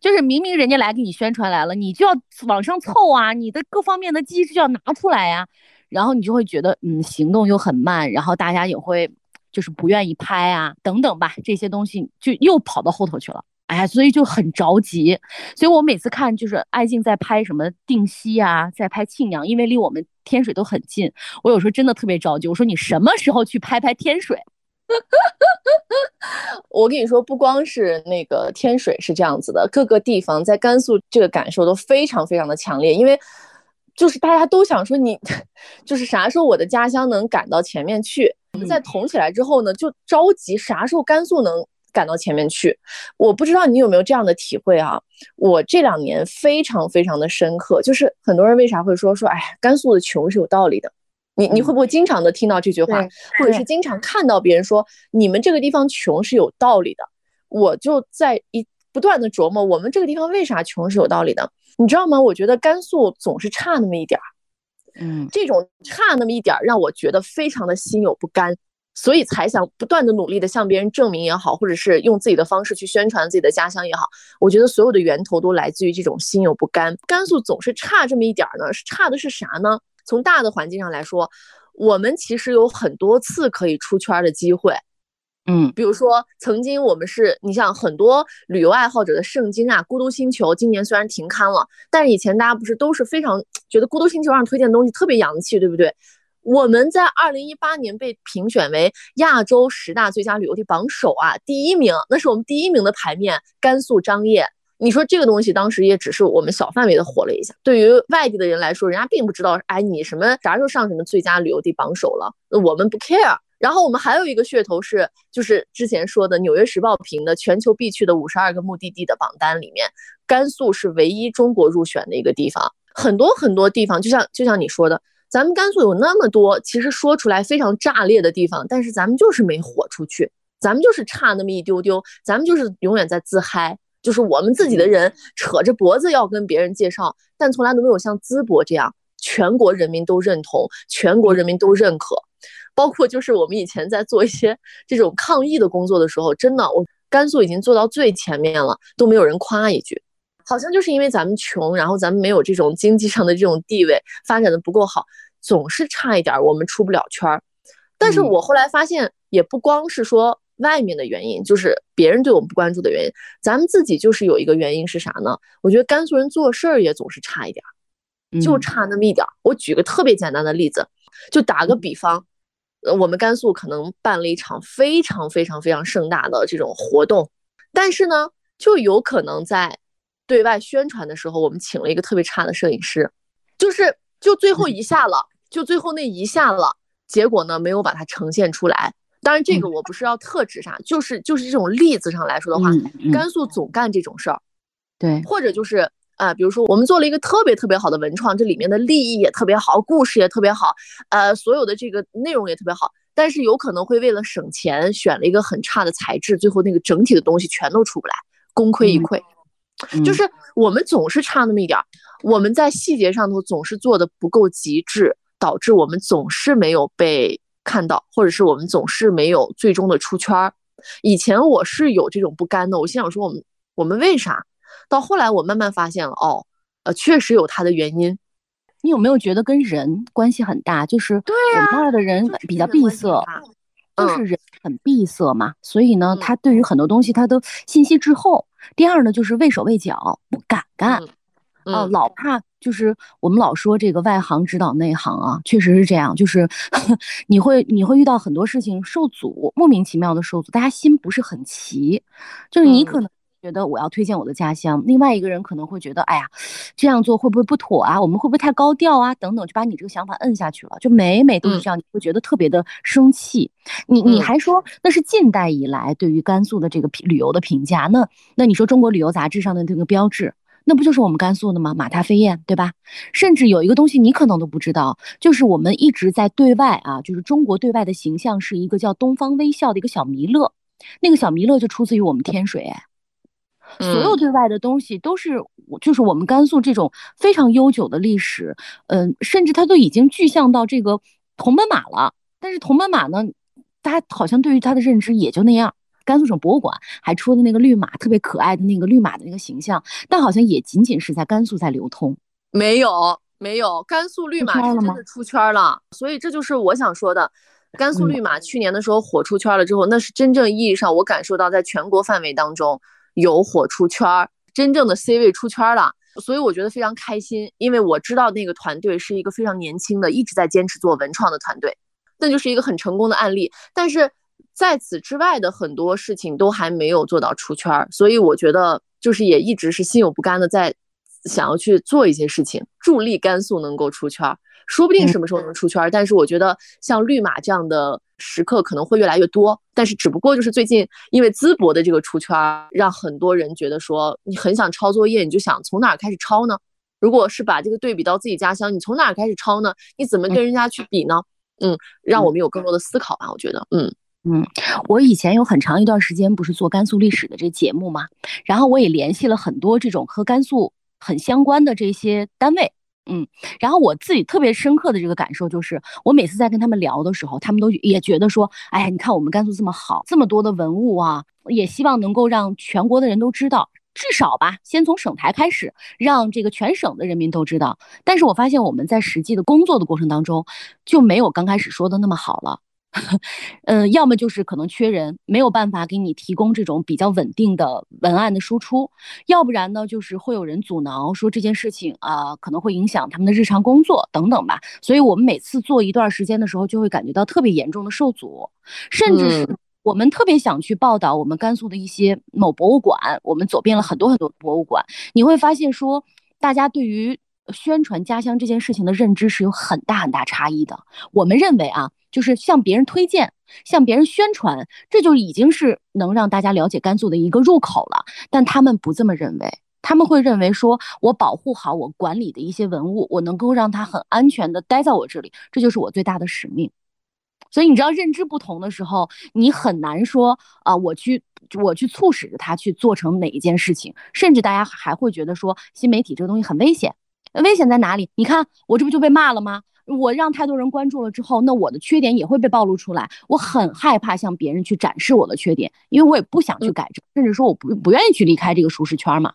就是明明人家来给你宣传来了，你就要往上凑啊，你的各方面的机制就要拿出来呀，然后你就会觉得，嗯，行动又很慢，然后大家也会就是不愿意拍啊，等等吧，这些东西就又跑到后头去了，哎呀，所以就很着急。所以我每次看就是爱静在拍什么定西啊，在拍庆阳，因为离我们天水都很近，我有时候真的特别着急，我说你什么时候去拍拍天水？我跟你说，不光是那个天水是这样子的，各个地方在甘肃这个感受都非常非常的强烈，因为就是大家都想说你 就是啥时候我的家乡能赶到前面去。在捅起来之后呢，就着急啥时候甘肃能赶到前面去。我不知道你有没有这样的体会啊？我这两年非常非常的深刻，就是很多人为啥会说说，哎，甘肃的穷是有道理的。你你会不会经常的听到这句话，或者是经常看到别人说你们这个地方穷是有道理的？我就在一不断的琢磨，我们这个地方为啥穷是有道理的？你知道吗？我觉得甘肃总是差那么一点儿，嗯，这种差那么一点儿让我觉得非常的心有不甘，所以才想不断的努力的向别人证明也好，或者是用自己的方式去宣传自己的家乡也好，我觉得所有的源头都来自于这种心有不甘。甘肃总是差这么一点儿呢，是差的是啥呢？从大的环境上来说，我们其实有很多次可以出圈的机会，嗯，比如说曾经我们是你像很多旅游爱好者的圣经啊，《孤独星球》今年虽然停刊了，但是以前大家不是都是非常觉得《孤独星球》上推荐的东西特别洋气，对不对？我们在二零一八年被评选为亚洲十大最佳旅游地榜首啊，第一名，那是我们第一名的牌面，甘肃张掖。你说这个东西当时也只是我们小范围的火了一下，对于外地的人来说，人家并不知道，哎，你什么啥时候上什么最佳旅游地榜首了？那我们不 care。然后我们还有一个噱头是，就是之前说的《纽约时报》评的全球必去的五十二个目的地的榜单里面，甘肃是唯一中国入选的一个地方。很多很多地方，就像就像你说的，咱们甘肃有那么多其实说出来非常炸裂的地方，但是咱们就是没火出去，咱们就是差那么一丢丢，咱们就是永远在自嗨。就是我们自己的人扯着脖子要跟别人介绍，但从来都没有像淄博这样全国人民都认同、全国人民都认可。包括就是我们以前在做一些这种抗疫的工作的时候，真的，我甘肃已经做到最前面了，都没有人夸一句。好像就是因为咱们穷，然后咱们没有这种经济上的这种地位，发展的不够好，总是差一点，我们出不了圈儿。但是我后来发现，也不光是说。外面的原因就是别人对我们不关注的原因，咱们自己就是有一个原因是啥呢？我觉得甘肃人做事儿也总是差一点儿，就差那么一点儿。我举个特别简单的例子，就打个比方，呃，我们甘肃可能办了一场非常非常非常盛大的这种活动，但是呢，就有可能在对外宣传的时候，我们请了一个特别差的摄影师，就是就最后一下了，就最后那一下了，结果呢没有把它呈现出来。当然，这个我不是要特指啥，就是就是这种例子上来说的话，甘肃总干这种事儿，对，或者就是啊，比如说我们做了一个特别特别好的文创，这里面的利益也特别好，故事也特别好，呃，所有的这个内容也特别好，但是有可能会为了省钱选了一个很差的材质，最后那个整体的东西全都出不来，功亏一篑。就是我们总是差那么一点儿，我们在细节上头总是做的不够极致，导致我们总是没有被。看到，或者是我们总是没有最终的出圈儿。以前我是有这种不甘的，我心想说我们我们为啥？到后来我慢慢发现了，哦，呃，确实有它的原因。你有没有觉得跟人关系很大？就是我们那儿的人比较闭塞，就是人很闭塞嘛，所以呢，他对于很多东西他都信息滞后。第二呢，就是畏手畏脚，不敢干。啊，老怕就是我们老说这个外行指导内行啊，确实是这样，就是 你会你会遇到很多事情受阻，莫名其妙的受阻，大家心不是很齐，就是你可能觉得我要推荐我的家乡，另外一个人可能会觉得，哎呀，这样做会不会不妥啊？我们会不会太高调啊？等等，就把你这个想法摁下去了。就每每都是这样，你会觉得特别的生气。你你还说那是近代以来对于甘肃的这个旅游的评价，那那你说中国旅游杂志上的这个标志，那不就是我们甘肃的吗？马踏飞燕，对吧？甚至有一个东西你可能都不知道，就是我们一直在对外啊，就是中国对外的形象是一个叫东方微笑的一个小弥勒，那个小弥勒就出自于我们天水，哎。所有对外的东西都是，就是我们甘肃这种非常悠久的历史，嗯，甚至它都已经具象到这个铜奔马了。但是铜奔马呢，大家好像对于它的认知也就那样。甘肃省博物馆还出的那个绿马，特别可爱的那个绿马的那个形象，但好像也仅仅是在甘肃在流通。没有，没有，甘肃绿马是真的出圈了。所以这就是我想说的，甘肃绿马去年的时候火出圈了之后，那是真正意义上我感受到在全国范围当中。有火出圈儿，真正的 C 位出圈了，所以我觉得非常开心，因为我知道那个团队是一个非常年轻的，一直在坚持做文创的团队，那就是一个很成功的案例。但是在此之外的很多事情都还没有做到出圈儿，所以我觉得就是也一直是心有不甘的，在想要去做一些事情，助力甘肃能够出圈儿。说不定什么时候能出圈儿，但是我觉得像绿马这样的时刻可能会越来越多。但是只不过就是最近因为淄博的这个出圈儿，让很多人觉得说你很想抄作业，你就想从哪儿开始抄呢？如果是把这个对比到自己家乡，你从哪儿开始抄呢？你怎么跟人家去比呢？嗯，让我们有更多的思考吧。我觉得，嗯嗯，我以前有很长一段时间不是做甘肃历史的这节目嘛，然后我也联系了很多这种和甘肃很相关的这些单位。嗯，然后我自己特别深刻的这个感受就是，我每次在跟他们聊的时候，他们都也觉得说，哎呀，你看我们甘肃这么好，这么多的文物啊，也希望能够让全国的人都知道，至少吧，先从省台开始，让这个全省的人民都知道。但是我发现我们在实际的工作的过程当中，就没有刚开始说的那么好了。嗯，要么就是可能缺人，没有办法给你提供这种比较稳定的文案的输出；要不然呢，就是会有人阻挠，说这件事情啊可能会影响他们的日常工作等等吧。所以我们每次做一段时间的时候，就会感觉到特别严重的受阻，甚至是我们特别想去报道我们甘肃的一些某博物馆，我们走遍了很多很多博物馆，你会发现说，大家对于宣传家乡这件事情的认知是有很大很大差异的。我们认为啊。就是向别人推荐，向别人宣传，这就已经是能让大家了解甘肃的一个入口了。但他们不这么认为，他们会认为说，我保护好我管理的一些文物，我能够让它很安全的待在我这里，这就是我最大的使命。所以你知道，认知不同的时候，你很难说啊，我去我去促使着他去做成哪一件事情，甚至大家还会觉得说，新媒体这个东西很危险。危险在哪里？你看我这不就被骂了吗？我让太多人关注了之后，那我的缺点也会被暴露出来。我很害怕向别人去展示我的缺点，因为我也不想去改正，甚至说我不不愿意去离开这个舒适圈嘛。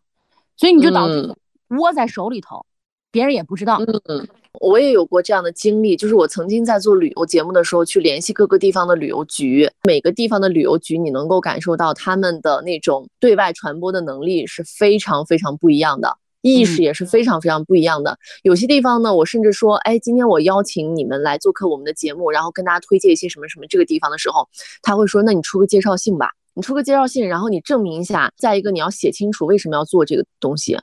所以你就导致窝在手里头，别人也不知道。嗯，我也有过这样的经历，就是我曾经在做旅游节目的时候，去联系各个地方的旅游局，每个地方的旅游局，你能够感受到他们的那种对外传播的能力是非常非常不一样的。意识也是非常非常不一样的。有些地方呢，我甚至说，哎，今天我邀请你们来做客我们的节目，然后跟大家推荐一些什么什么这个地方的时候，他会说，那你出个介绍信吧，你出个介绍信，然后你证明一下。再一个，你要写清楚为什么要做这个东西。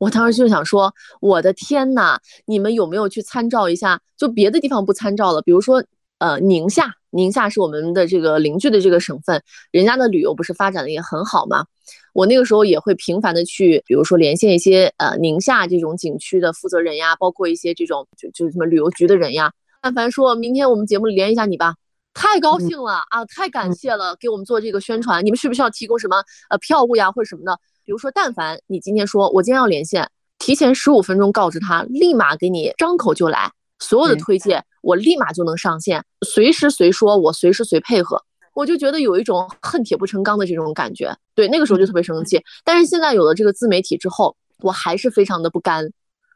我当时就想说，我的天呐，你们有没有去参照一下？就别的地方不参照了，比如说，呃，宁夏，宁夏是我们的这个邻居的这个省份，人家的旅游不是发展的也很好吗？我那个时候也会频繁的去，比如说连线一些呃宁夏这种景区的负责人呀，包括一些这种就就什么旅游局的人呀。但凡说明天我们节目里连一下你吧，太高兴了啊，太感谢了，给我们做这个宣传。你们需不需要提供什么呃票务呀或者什么的？比如说，但凡你今天说我今天要连线，提前十五分钟告知他，立马给你张口就来，所有的推荐我立马就能上线，随时随说，我随时随配合。我就觉得有一种恨铁不成钢的这种感觉，对，那个时候就特别生气。但是现在有了这个自媒体之后，我还是非常的不甘，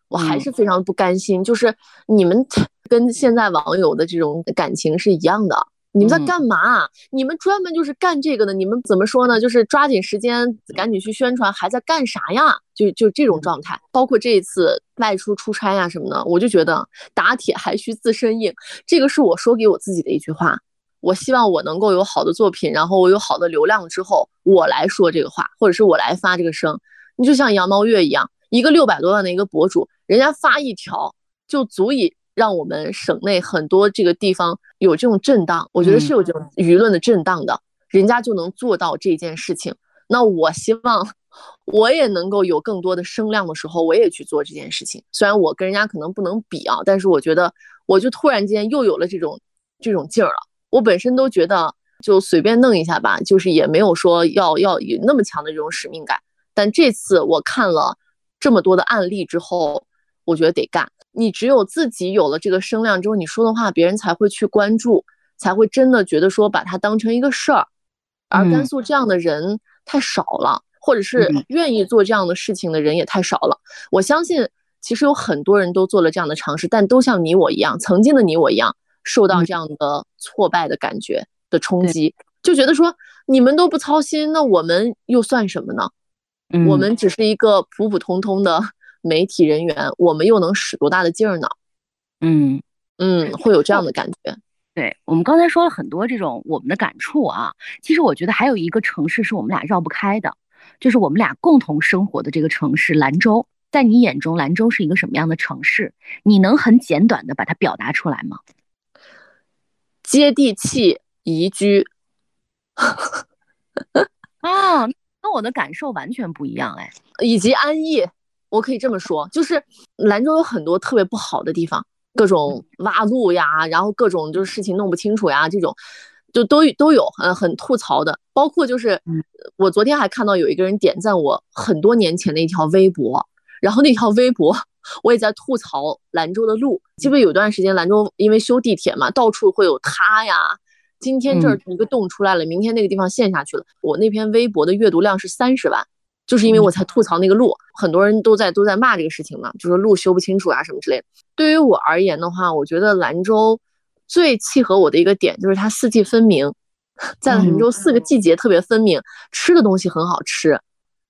我还是非常不甘心。就是你们 跟现在网友的这种感情是一样的，你们在干嘛？你们专门就是干这个的，你们怎么说呢？就是抓紧时间赶紧去宣传，还在干啥呀？就就这种状态。包括这一次外出出差呀什么的，我就觉得打铁还需自身硬，这个是我说给我自己的一句话。我希望我能够有好的作品，然后我有好的流量之后，我来说这个话，或者是我来发这个声。你就像羊毛月一样，一个六百多万的一个博主，人家发一条就足以让我们省内很多这个地方有这种震荡，我觉得是有这种舆论的震荡的，人家就能做到这件事情。那我希望我也能够有更多的声量的时候，我也去做这件事情。虽然我跟人家可能不能比啊，但是我觉得我就突然间又有了这种这种劲儿了。我本身都觉得就随便弄一下吧，就是也没有说要要有那么强的这种使命感。但这次我看了这么多的案例之后，我觉得得干。你只有自己有了这个声量之后，你说的话别人才会去关注，才会真的觉得说把它当成一个事儿。而甘肃这样的人太少了，或者是愿意做这样的事情的人也太少了。我相信其实有很多人都做了这样的尝试，但都像你我一样，曾经的你我一样，受到这样的挫败的感觉的冲击，就觉得说你们都不操心，那我们又算什么呢？我们只是一个普普通通的 媒体人员，我们又能使多大的劲儿呢？嗯嗯，会有这样的感觉。对我们刚才说了很多这种我们的感触啊，其实我觉得还有一个城市是我们俩绕不开的，就是我们俩共同生活的这个城市兰州。在你眼中，兰州是一个什么样的城市？你能很简短的把它表达出来吗？接地气，宜居。啊。跟我的感受完全不一样哎，以及安逸，我可以这么说，就是兰州有很多特别不好的地方，各种挖路呀，然后各种就是事情弄不清楚呀，这种就都都有，嗯，很吐槽的。包括就是我昨天还看到有一个人点赞我很多年前的一条微博，然后那条微博我也在吐槽兰州的路，记不有段时间兰州因为修地铁嘛，到处会有塌呀。今天这儿一个洞出来了，明天那个地方陷下去了。我那篇微博的阅读量是三十万，就是因为我才吐槽那个路，很多人都在都在骂这个事情嘛，就说路修不清楚啊什么之类的。对于我而言的话，我觉得兰州最契合我的一个点就是它四季分明，在兰州四个季节特别分明，吃的东西很好吃，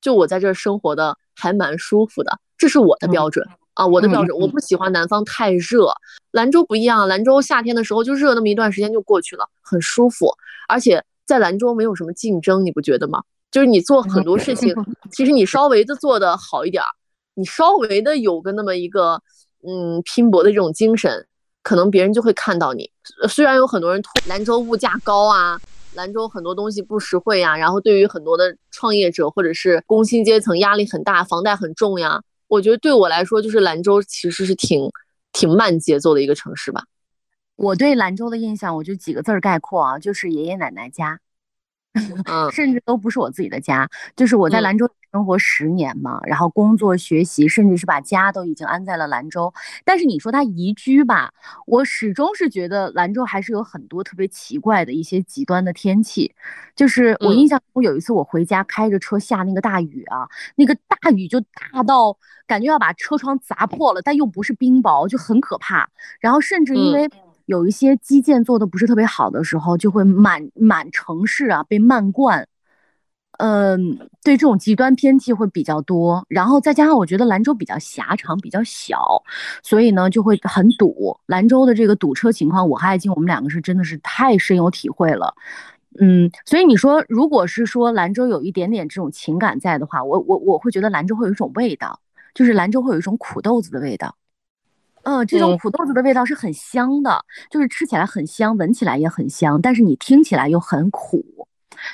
就我在这儿生活的还蛮舒服的，这是我的标准。啊，我的标准，我不喜欢南方太热。兰州不一样，兰州夏天的时候就热那么一段时间就过去了，很舒服。而且在兰州没有什么竞争，你不觉得吗？就是你做很多事情，其实你稍微的做的好一点儿，你稍微的有个那么一个嗯拼搏的这种精神，可能别人就会看到你。虽然有很多人吐兰州物价高啊，兰州很多东西不实惠呀，然后对于很多的创业者或者是工薪阶层压力很大，房贷很重呀。我觉得对我来说，就是兰州其实是挺挺慢节奏的一个城市吧。我对兰州的印象，我就几个字儿概括啊，就是爷爷奶奶家。甚至都不是我自己的家，就是我在兰州生活十年嘛，然后工作学习，甚至是把家都已经安在了兰州。但是你说它宜居吧，我始终是觉得兰州还是有很多特别奇怪的一些极端的天气。就是我印象中有一次我回家开着车下那个大雨啊，那个大雨就大到感觉要把车窗砸破了，但又不是冰雹，就很可怕。然后甚至因为。有一些基建做的不是特别好的时候，就会满满城市啊被漫灌，嗯，对这种极端天气会比较多。然后再加上我觉得兰州比较狭长，比较小，所以呢就会很堵。兰州的这个堵车情况，我和爱静我们两个是真的是太深有体会了。嗯，所以你说如果是说兰州有一点点这种情感在的话，我我我会觉得兰州会有一种味道，就是兰州会有一种苦豆子的味道。嗯，这种苦豆子的味道是很香的，就是吃起来很香，闻起来也很香，但是你听起来又很苦，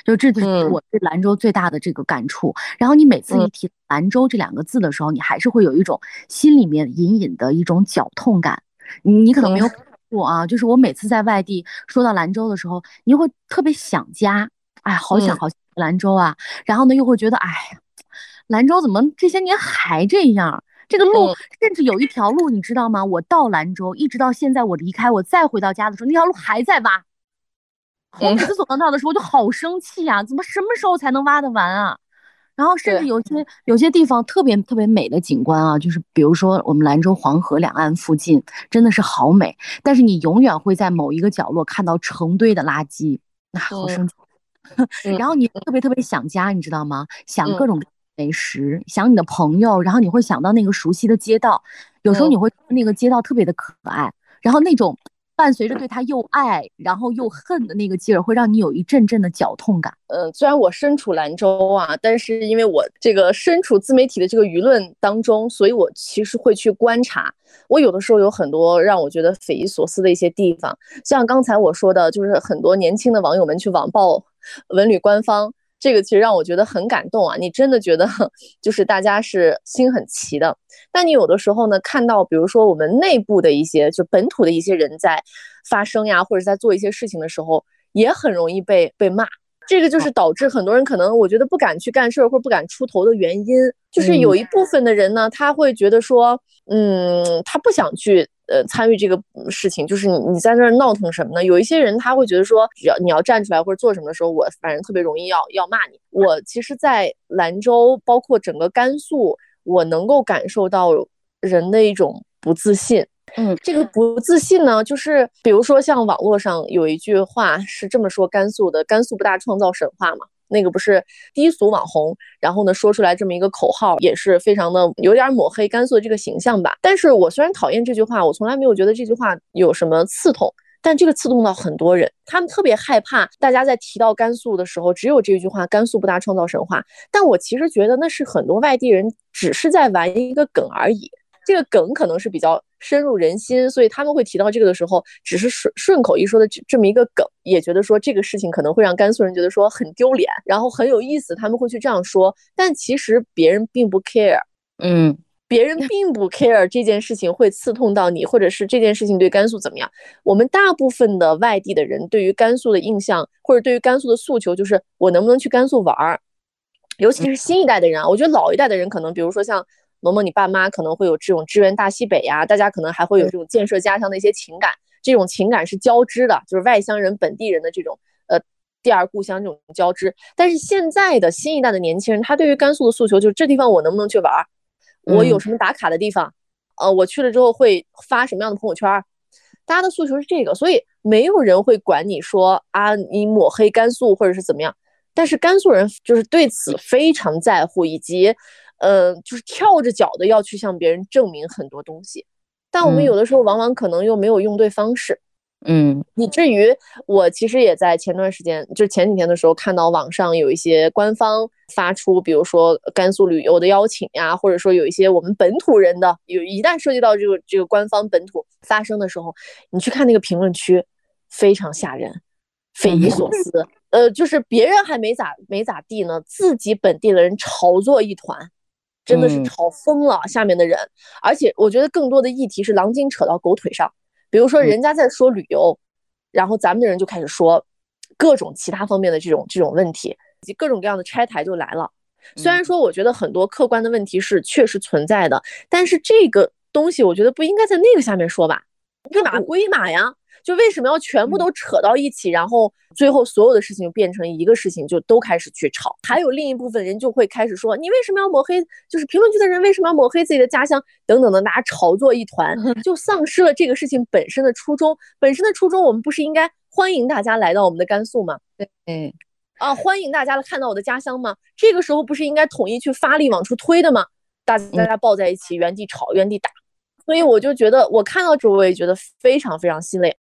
就这就是我对兰州最大的这个感触。然后你每次一提兰州这两个字的时候，你还是会有一种心里面隐隐的一种绞痛感。你你可能没有过啊，就是我每次在外地说到兰州的时候，你会特别想家，哎，好想好想兰州啊。然后呢，又会觉得，哎呀，兰州怎么这些年还这样？这个路甚至有一条路，你知道吗？我到兰州，一直到现在我离开，我再回到家的时候，那条路还在挖。我每次走到那的时候，我就好生气啊！怎么什么时候才能挖得完啊？然后甚至有些有些地方特别特别美的景观啊，就是比如说我们兰州黄河两岸附近，真的是好美。但是你永远会在某一个角落看到成堆的垃圾，那好生气。然后你特别特别想家，你知道吗？想各种。美食，想你的朋友，然后你会想到那个熟悉的街道，有时候你会那个街道特别的可爱，然后那种伴随着对他又爱然后又恨的那个劲儿，会让你有一阵阵的绞痛感。嗯，虽然我身处兰州啊，但是因为我这个身处自媒体的这个舆论当中，所以我其实会去观察。我有的时候有很多让我觉得匪夷所思的一些地方，像刚才我说的，就是很多年轻的网友们去网暴文旅官方。这个其实让我觉得很感动啊！你真的觉得就是大家是心很齐的，但你有的时候呢，看到比如说我们内部的一些就本土的一些人在发声呀，或者在做一些事情的时候，也很容易被被骂。这个就是导致很多人可能我觉得不敢去干事儿或不敢出头的原因，就是有一部分的人呢，他会觉得说，嗯，他不想去。呃，参与这个事情，就是你你在那儿闹腾什么呢？有一些人他会觉得说，只要你要站出来或者做什么的时候，我反正特别容易要要骂你。我其实，在兰州，包括整个甘肃，我能够感受到人的一种不自信。嗯，这个不自信呢，就是比如说像网络上有一句话是这么说甘肃的：甘肃不大创造神话嘛。那个不是低俗网红，然后呢说出来这么一个口号，也是非常的有点抹黑甘肃的这个形象吧。但是我虽然讨厌这句话，我从来没有觉得这句话有什么刺痛，但这个刺痛到很多人，他们特别害怕大家在提到甘肃的时候，只有这句话“甘肃不大创造神话”。但我其实觉得那是很多外地人只是在玩一个梗而已。这个梗可能是比较深入人心，所以他们会提到这个的时候，只是顺顺口一说的这这么一个梗，也觉得说这个事情可能会让甘肃人觉得说很丢脸，然后很有意思，他们会去这样说。但其实别人并不 care，嗯，别人并不 care 这件事情会刺痛到你，或者是这件事情对甘肃怎么样。我们大部分的外地的人对于甘肃的印象，或者对于甘肃的诉求，就是我能不能去甘肃玩儿，尤其是新一代的人啊，我觉得老一代的人可能，比如说像。萌萌，你爸妈可能会有这种支援大西北呀，大家可能还会有这种建设家乡的一些情感，这种情感是交织的，就是外乡人、本地人的这种呃第二故乡这种交织。但是现在的新一代的年轻人，他对于甘肃的诉求就是这地方我能不能去玩？我有什么打卡的地方？呃，我去了之后会发什么样的朋友圈？大家的诉求是这个，所以没有人会管你说啊，你抹黑甘肃或者是怎么样。但是甘肃人就是对此非常在乎，以及。呃，就是跳着脚的要去向别人证明很多东西，但我们有的时候往往可能又没有用对方式，嗯，以至于我其实也在前段时间，就前几天的时候看到网上有一些官方发出，比如说甘肃旅游的邀请呀，或者说有一些我们本土人的，有一旦涉及到这个这个官方本土发生的时候，你去看那个评论区，非常吓人，匪夷所思，呃，就是别人还没咋没咋地呢，自己本地的人炒作一团。真的是吵疯了下面的人，而且我觉得更多的议题是狼精扯到狗腿上，比如说人家在说旅游，然后咱们的人就开始说各种其他方面的这种这种问题，以及各种各样的拆台就来了。虽然说我觉得很多客观的问题是确实存在的，但是这个东西我觉得不应该在那个下面说吧，一码归一码呀。就为什么要全部都扯到一起，然后最后所有的事情变成一个事情，就都开始去吵。还有另一部分人就会开始说，你为什么要抹黑？就是评论区的人为什么要抹黑自己的家乡？等等的，大家炒作一团，就丧失了这个事情本身的初衷。本身的初衷，我们不是应该欢迎大家来到我们的甘肃吗？对，啊，欢迎大家来看到我的家乡吗？这个时候不是应该统一去发力往出推的吗？大大家抱在一起，原地吵，原地打。所以我就觉得，我看到这，我也觉得非常非常心累。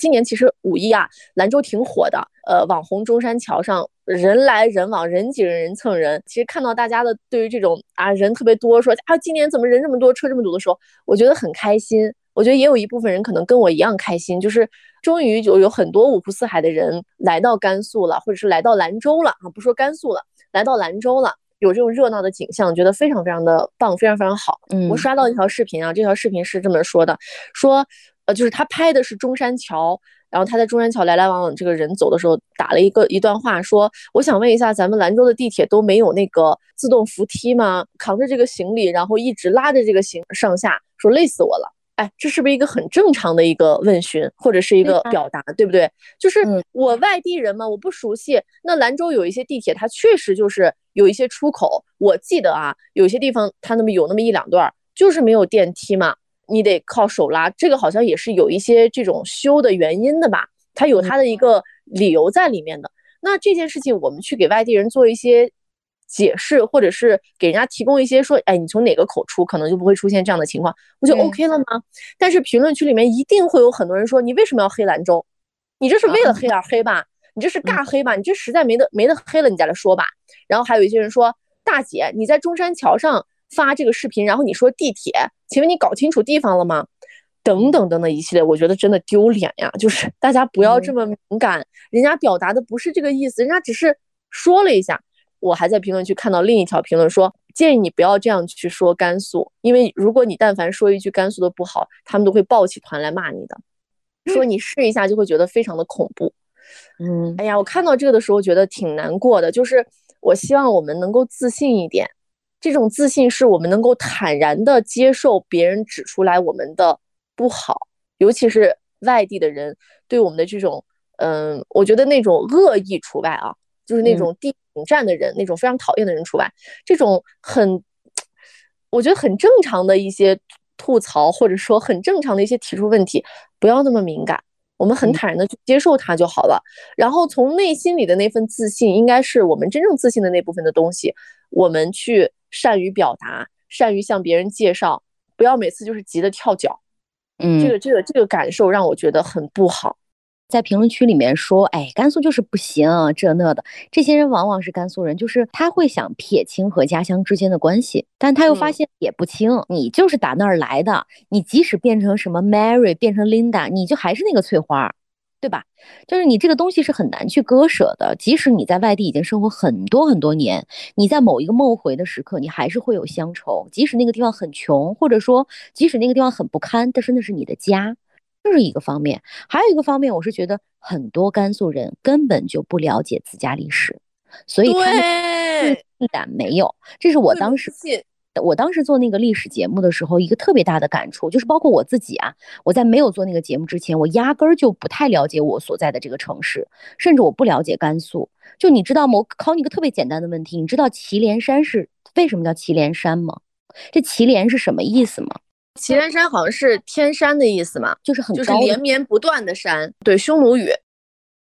今年其实五一啊，兰州挺火的。呃，网红中山桥上人来人往，人挤人，人蹭人。其实看到大家的对于这种啊人特别多，说啊今年怎么人这么多，车这么堵的时候，我觉得很开心。我觉得也有一部分人可能跟我一样开心，就是终于就有很多五湖四海的人来到甘肃了，或者是来到兰州了啊，不说甘肃了，来到兰州了，有这种热闹的景象，觉得非常非常的棒，非常非常好。嗯，我刷到一条视频啊，这条视频是这么说的，说。就是他拍的是中山桥，然后他在中山桥来来往往，这个人走的时候打了一个一段话，说：“我想问一下，咱们兰州的地铁都没有那个自动扶梯吗？扛着这个行李，然后一直拉着这个行上下，说累死我了。”哎，这是不是一个很正常的一个问询，或者是一个表达，对不对？就是我外地人嘛，我不熟悉。那兰州有一些地铁，它确实就是有一些出口，我记得啊，有些地方它那么有那么一两段，就是没有电梯嘛。你得靠手拉，这个好像也是有一些这种修的原因的吧？它有它的一个理由在里面的。那这件事情，我们去给外地人做一些解释，或者是给人家提供一些说，哎，你从哪个口出，可能就不会出现这样的情况，不就 OK 了吗？但是评论区里面一定会有很多人说，你为什么要黑兰州？你这是为了黑而黑吧？你这是尬黑吧？你这实在没得没得黑了，你再来说吧。然后还有一些人说，大姐你在中山桥上发这个视频，然后你说地铁，请问你搞清楚地方了吗？等等等等一系列，我觉得真的丢脸呀！就是大家不要这么敏感，人家表达的不是这个意思，人家只是说了一下。我还在评论区看到另一条评论说，建议你不要这样去说甘肃，因为如果你但凡说一句甘肃的不好，他们都会抱起团来骂你的，说你试一下就会觉得非常的恐怖。嗯，哎呀，我看到这个的时候觉得挺难过的，就是我希望我们能够自信一点，这种自信是我们能够坦然的接受别人指出来我们的不好，尤其是外地的人对我们的这种，嗯，我觉得那种恶意除外啊。就是那种地顶站的人，那种非常讨厌的人除外。这种很，我觉得很正常的一些吐槽，或者说很正常的一些提出问题，不要那么敏感。我们很坦然的去接受它就好了。然后从内心里的那份自信，应该是我们真正自信的那部分的东西。我们去善于表达，善于向别人介绍，不要每次就是急得跳脚。嗯，这个这个这个感受让我觉得很不好。在评论区里面说，哎，甘肃就是不行，这那的。这些人往往是甘肃人，就是他会想撇清和家乡之间的关系，但他又发现撇不清。你就是打那儿来的，你即使变成什么 Mary，变成 Linda，你就还是那个翠花，对吧？就是你这个东西是很难去割舍的。即使你在外地已经生活很多很多年，你在某一个梦回的时刻，你还是会有乡愁。即使那个地方很穷，或者说即使那个地方很不堪，但是那是你的家。这是一个方面，还有一个方面，我是觉得很多甘肃人根本就不了解自家历史，所以他们自信感没有。这是我当时，我当时做那个历史节目的时候，一个特别大的感触，就是包括我自己啊，我在没有做那个节目之前，我压根儿就不太了解我所在的这个城市，甚至我不了解甘肃。就你知道吗？我考你一个特别简单的问题，你知道祁连山是为什么叫祁连山吗？这祁连是什么意思吗？祁连山好像是天山的意思嘛，就是很就是连绵不断的山。对，匈奴语。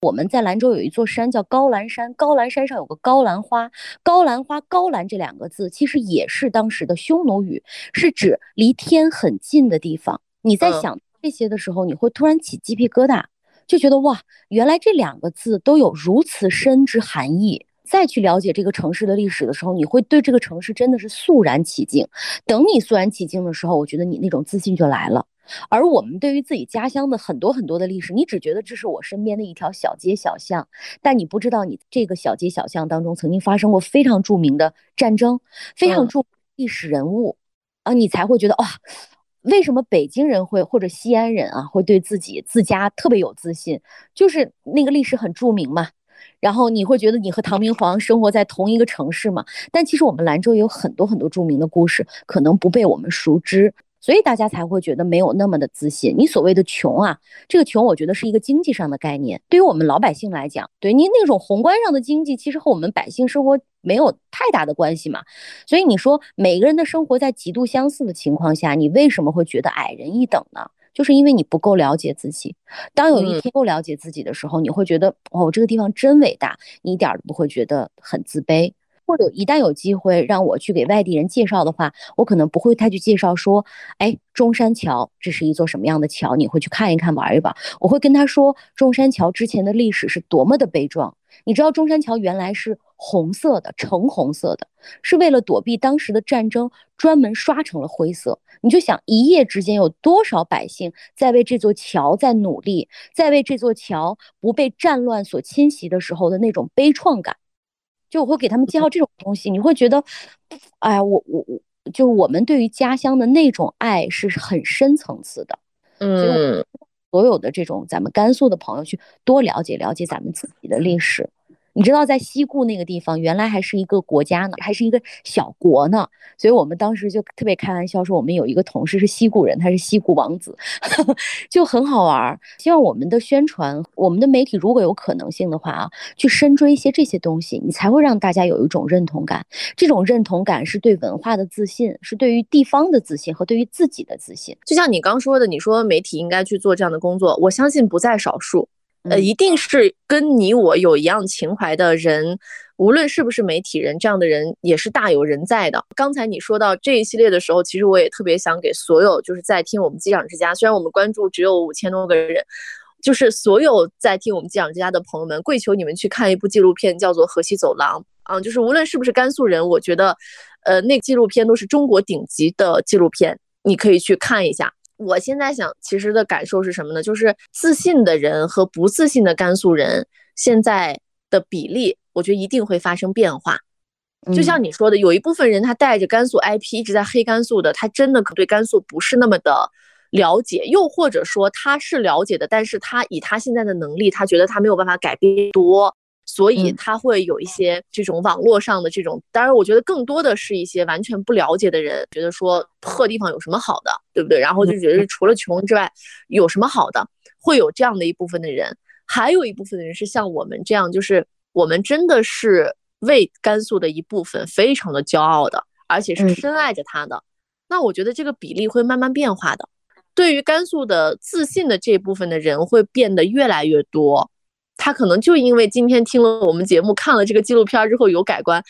我们在兰州有一座山叫高兰山，高兰山上有个高兰花，高兰花高兰这两个字其实也是当时的匈奴语，是指离天很近的地方。你在想这些的时候，你会突然起鸡皮疙瘩，就觉得哇，原来这两个字都有如此深之含义。再去了解这个城市的历史的时候，你会对这个城市真的是肃然起敬。等你肃然起敬的时候，我觉得你那种自信就来了。而我们对于自己家乡的很多很多的历史，你只觉得这是我身边的一条小街小巷，但你不知道你这个小街小巷当中曾经发生过非常著名的战争，非常著历史人物啊，你才会觉得哇，为什么北京人会或者西安人啊会对自己自家特别有自信？就是那个历史很著名嘛。然后你会觉得你和唐明皇生活在同一个城市嘛？但其实我们兰州也有很多很多著名的故事，可能不被我们熟知，所以大家才会觉得没有那么的自信。你所谓的穷啊，这个穷我觉得是一个经济上的概念，对于我们老百姓来讲，对你那种宏观上的经济，其实和我们百姓生活没有太大的关系嘛。所以你说每个人的生活在极度相似的情况下，你为什么会觉得矮人一等呢？就是因为你不够了解自己，当有一天够了解自己的时候，你会觉得哦，这个地方真伟大，你一点都不会觉得很自卑。或者一旦有机会让我去给外地人介绍的话，我可能不会太去介绍说，哎，中山桥这是一座什么样的桥，你会去看一看玩一玩。我会跟他说，中山桥之前的历史是多么的悲壮。你知道中山桥原来是红色的，橙红色的，是为了躲避当时的战争，专门刷成了灰色。你就想一夜之间有多少百姓在为这座桥在努力，在为这座桥不被战乱所侵袭的时候的那种悲怆感。就我会给他们介绍这种东西，你会觉得，哎，我我我，就我们对于家乡的那种爱是很深层次的。嗯，所有的这种咱们甘肃的朋友去多了解了解咱们自己的历史。你知道在西固那个地方，原来还是一个国家呢，还是一个小国呢。所以我们当时就特别开玩笑说，我们有一个同事是西固人，他是西固王子，就很好玩。希望我们的宣传，我们的媒体如果有可能性的话啊，去深追一些这些东西，你才会让大家有一种认同感。这种认同感是对文化的自信，是对于地方的自信和对于自己的自信。就像你刚说的，你说媒体应该去做这样的工作，我相信不在少数。呃，一定是跟你我有一样情怀的人，无论是不是媒体人，这样的人也是大有人在的。刚才你说到这一系列的时候，其实我也特别想给所有就是在听我们机长之家，虽然我们关注只有五千多个人，就是所有在听我们机长之家的朋友们，跪求你们去看一部纪录片，叫做《河西走廊》啊，就是无论是不是甘肃人，我觉得，呃，那纪录片都是中国顶级的纪录片，你可以去看一下。我现在想，其实的感受是什么呢？就是自信的人和不自信的甘肃人现在的比例，我觉得一定会发生变化。就像你说的，有一部分人他带着甘肃 IP 一直在黑甘肃的，他真的可对甘肃不是那么的了解，又或者说他是了解的，但是他以他现在的能力，他觉得他没有办法改变多。所以他会有一些这种网络上的这种，当然我觉得更多的是一些完全不了解的人，觉得说破地方有什么好的，对不对？然后就觉得除了穷之外有什么好的，会有这样的一部分的人，还有一部分的人是像我们这样，就是我们真的是为甘肃的一部分，非常的骄傲的，而且是深爱着他的。那我觉得这个比例会慢慢变化的，对于甘肃的自信的这部分的人会变得越来越多。他可能就因为今天听了我们节目，看了这个纪录片之后有改观，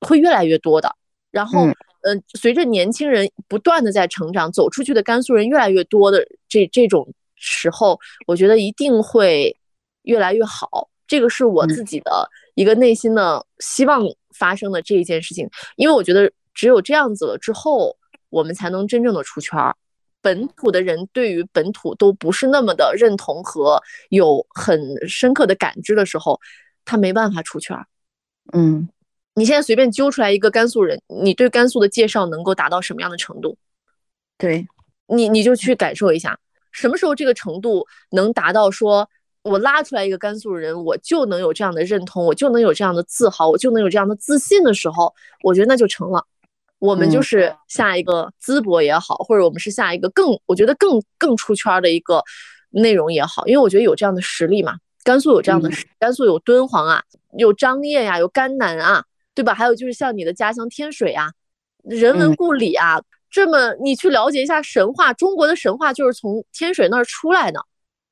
会越来越多的。然后，嗯，随着年轻人不断的在成长，走出去的甘肃人越来越多的这这种时候，我觉得一定会越来越好。这个是我自己的一个内心的希望发生的这一件事情，因为我觉得只有这样子了之后，我们才能真正的出圈儿。本土的人对于本土都不是那么的认同和有很深刻的感知的时候，他没办法出圈。嗯，你现在随便揪出来一个甘肃人，你对甘肃的介绍能够达到什么样的程度？对你，你就去感受一下，什么时候这个程度能达到？说我拉出来一个甘肃人，我就能有这样的认同，我就能有这样的自豪，我就能有这样的自信的时候，我觉得那就成了。我们就是下一个淄博也好，或者我们是下一个更，我觉得更更出圈的一个内容也好，因为我觉得有这样的实力嘛。甘肃有这样的，甘肃有敦煌啊，有张掖呀，有甘南啊，对吧？还有就是像你的家乡天水啊，人文故里啊，这么你去了解一下神话，中国的神话就是从天水那儿出来的。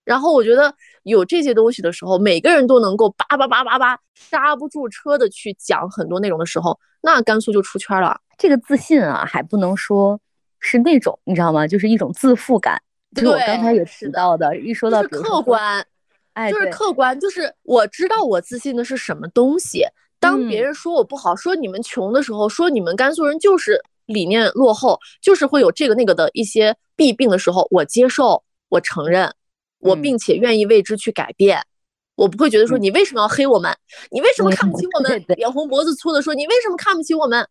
然后我觉得有这些东西的时候，每个人都能够叭叭叭叭叭刹不住车的去讲很多内容的时候，那甘肃就出圈了。这个自信啊，还不能说是那种，你知道吗？就是一种自负感。就是我刚才也提到的，一说到客观，哎，就是客观，就是我知道我自信的是什么东西。当别人说我不好，说你们穷的时候，说你们甘肃人就是理念落后，就是会有这个那个的一些弊病的时候，我接受，我承认，我并且愿意为之去改变。我不会觉得说你为什么要黑我们？你为什么看不起我们？脸红脖子粗的说你为什么看不起我们？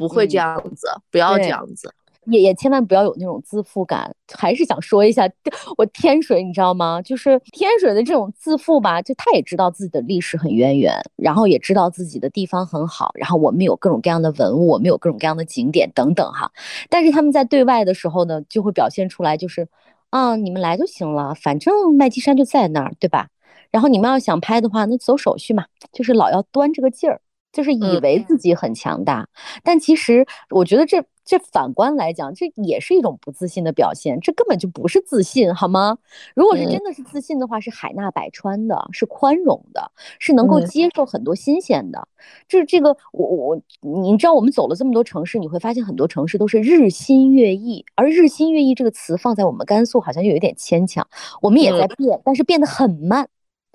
不会这样子，不要这样子，也也千万不要有那种自负感。还是想说一下，我天水，你知道吗？就是天水的这种自负吧，就他也知道自己的历史很渊源，然后也知道自己的地方很好，然后我们有各种各样的文物，我们有各种各样的景点等等哈。但是他们在对外的时候呢，就会表现出来，就是啊，你们来就行了，反正麦积山就在那儿，对吧？然后你们要想拍的话，那走手续嘛，就是老要端这个劲儿。就是以为自己很强大，但其实我觉得这这反观来讲，这也是一种不自信的表现。这根本就不是自信，好吗？如果是真的是自信的话，是海纳百川的，是宽容的，是能够接受很多新鲜的。这这个我我，你知道我们走了这么多城市，你会发现很多城市都是日新月异，而日新月异这个词放在我们甘肃好像又有点牵强。我们也在变，但是变得很慢。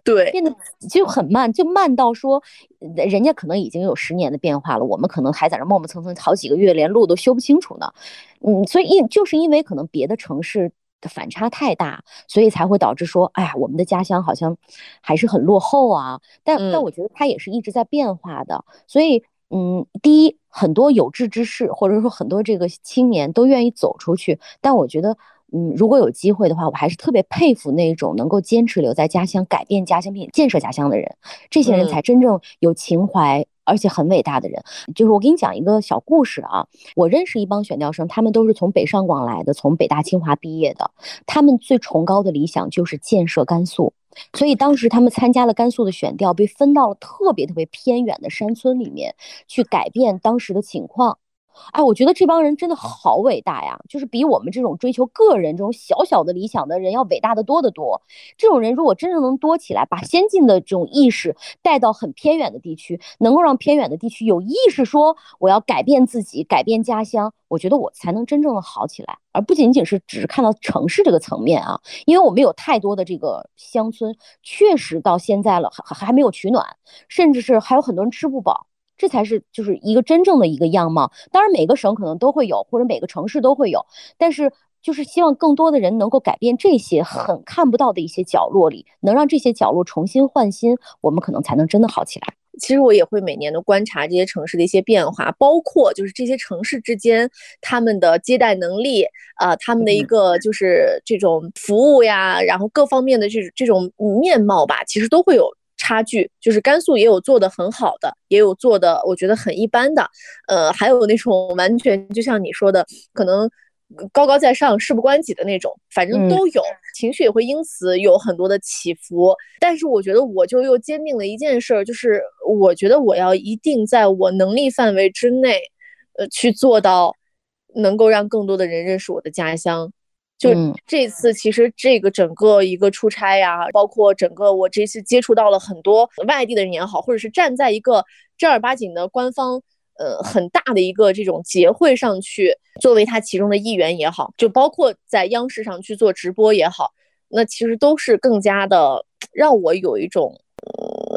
对，变得就很慢，就慢到说，人家可能已经有十年的变化了，我们可能还在那磨磨蹭蹭，好几个月连路都修不清楚呢。嗯，所以因就是因为可能别的城市的反差太大，所以才会导致说，哎呀，我们的家乡好像还是很落后啊。但但我觉得它也是一直在变化的。所以，嗯，第一，很多有志之士或者说很多这个青年都愿意走出去，但我觉得。嗯，如果有机会的话，我还是特别佩服那种能够坚持留在家乡、改变家乡并建设家乡的人。这些人才真正有情怀，而且很伟大的人。就是我给你讲一个小故事啊，我认识一帮选调生，他们都是从北上广来的，从北大清华毕业的。他们最崇高的理想就是建设甘肃，所以当时他们参加了甘肃的选调，被分到了特别特别偏远的山村里面去改变当时的情况。哎，我觉得这帮人真的好伟大呀，就是比我们这种追求个人这种小小的理想的人要伟大的多得多。这种人如果真正能多起来，把先进的这种意识带到很偏远的地区，能够让偏远的地区有意识说我要改变自己，改变家乡，我觉得我才能真正的好起来，而不仅仅是只是看到城市这个层面啊。因为我们有太多的这个乡村，确实到现在了还还没有取暖，甚至是还有很多人吃不饱。这才是就是一个真正的一个样貌。当然，每个省可能都会有，或者每个城市都会有，但是就是希望更多的人能够改变这些很看不到的一些角落里，能让这些角落重新焕新，我们可能才能真的好起来。其实我也会每年的观察这些城市的一些变化，包括就是这些城市之间他们的接待能力呃，他们的一个就是这种服务呀，然后各方面的这这种面貌吧，其实都会有。差距就是甘肃也有做的很好的，也有做的我觉得很一般的，呃，还有那种完全就像你说的，可能高高在上、事不关己的那种，反正都有，情绪也会因此有很多的起伏。但是我觉得我就又坚定了一件事，就是我觉得我要一定在我能力范围之内，呃，去做到能够让更多的人认识我的家乡。就这次，其实这个整个一个出差呀，包括整个我这次接触到了很多外地的人也好，或者是站在一个正儿八经的官方，呃，很大的一个这种节会上去，作为他其中的一员也好，就包括在央视上去做直播也好，那其实都是更加的让我有一种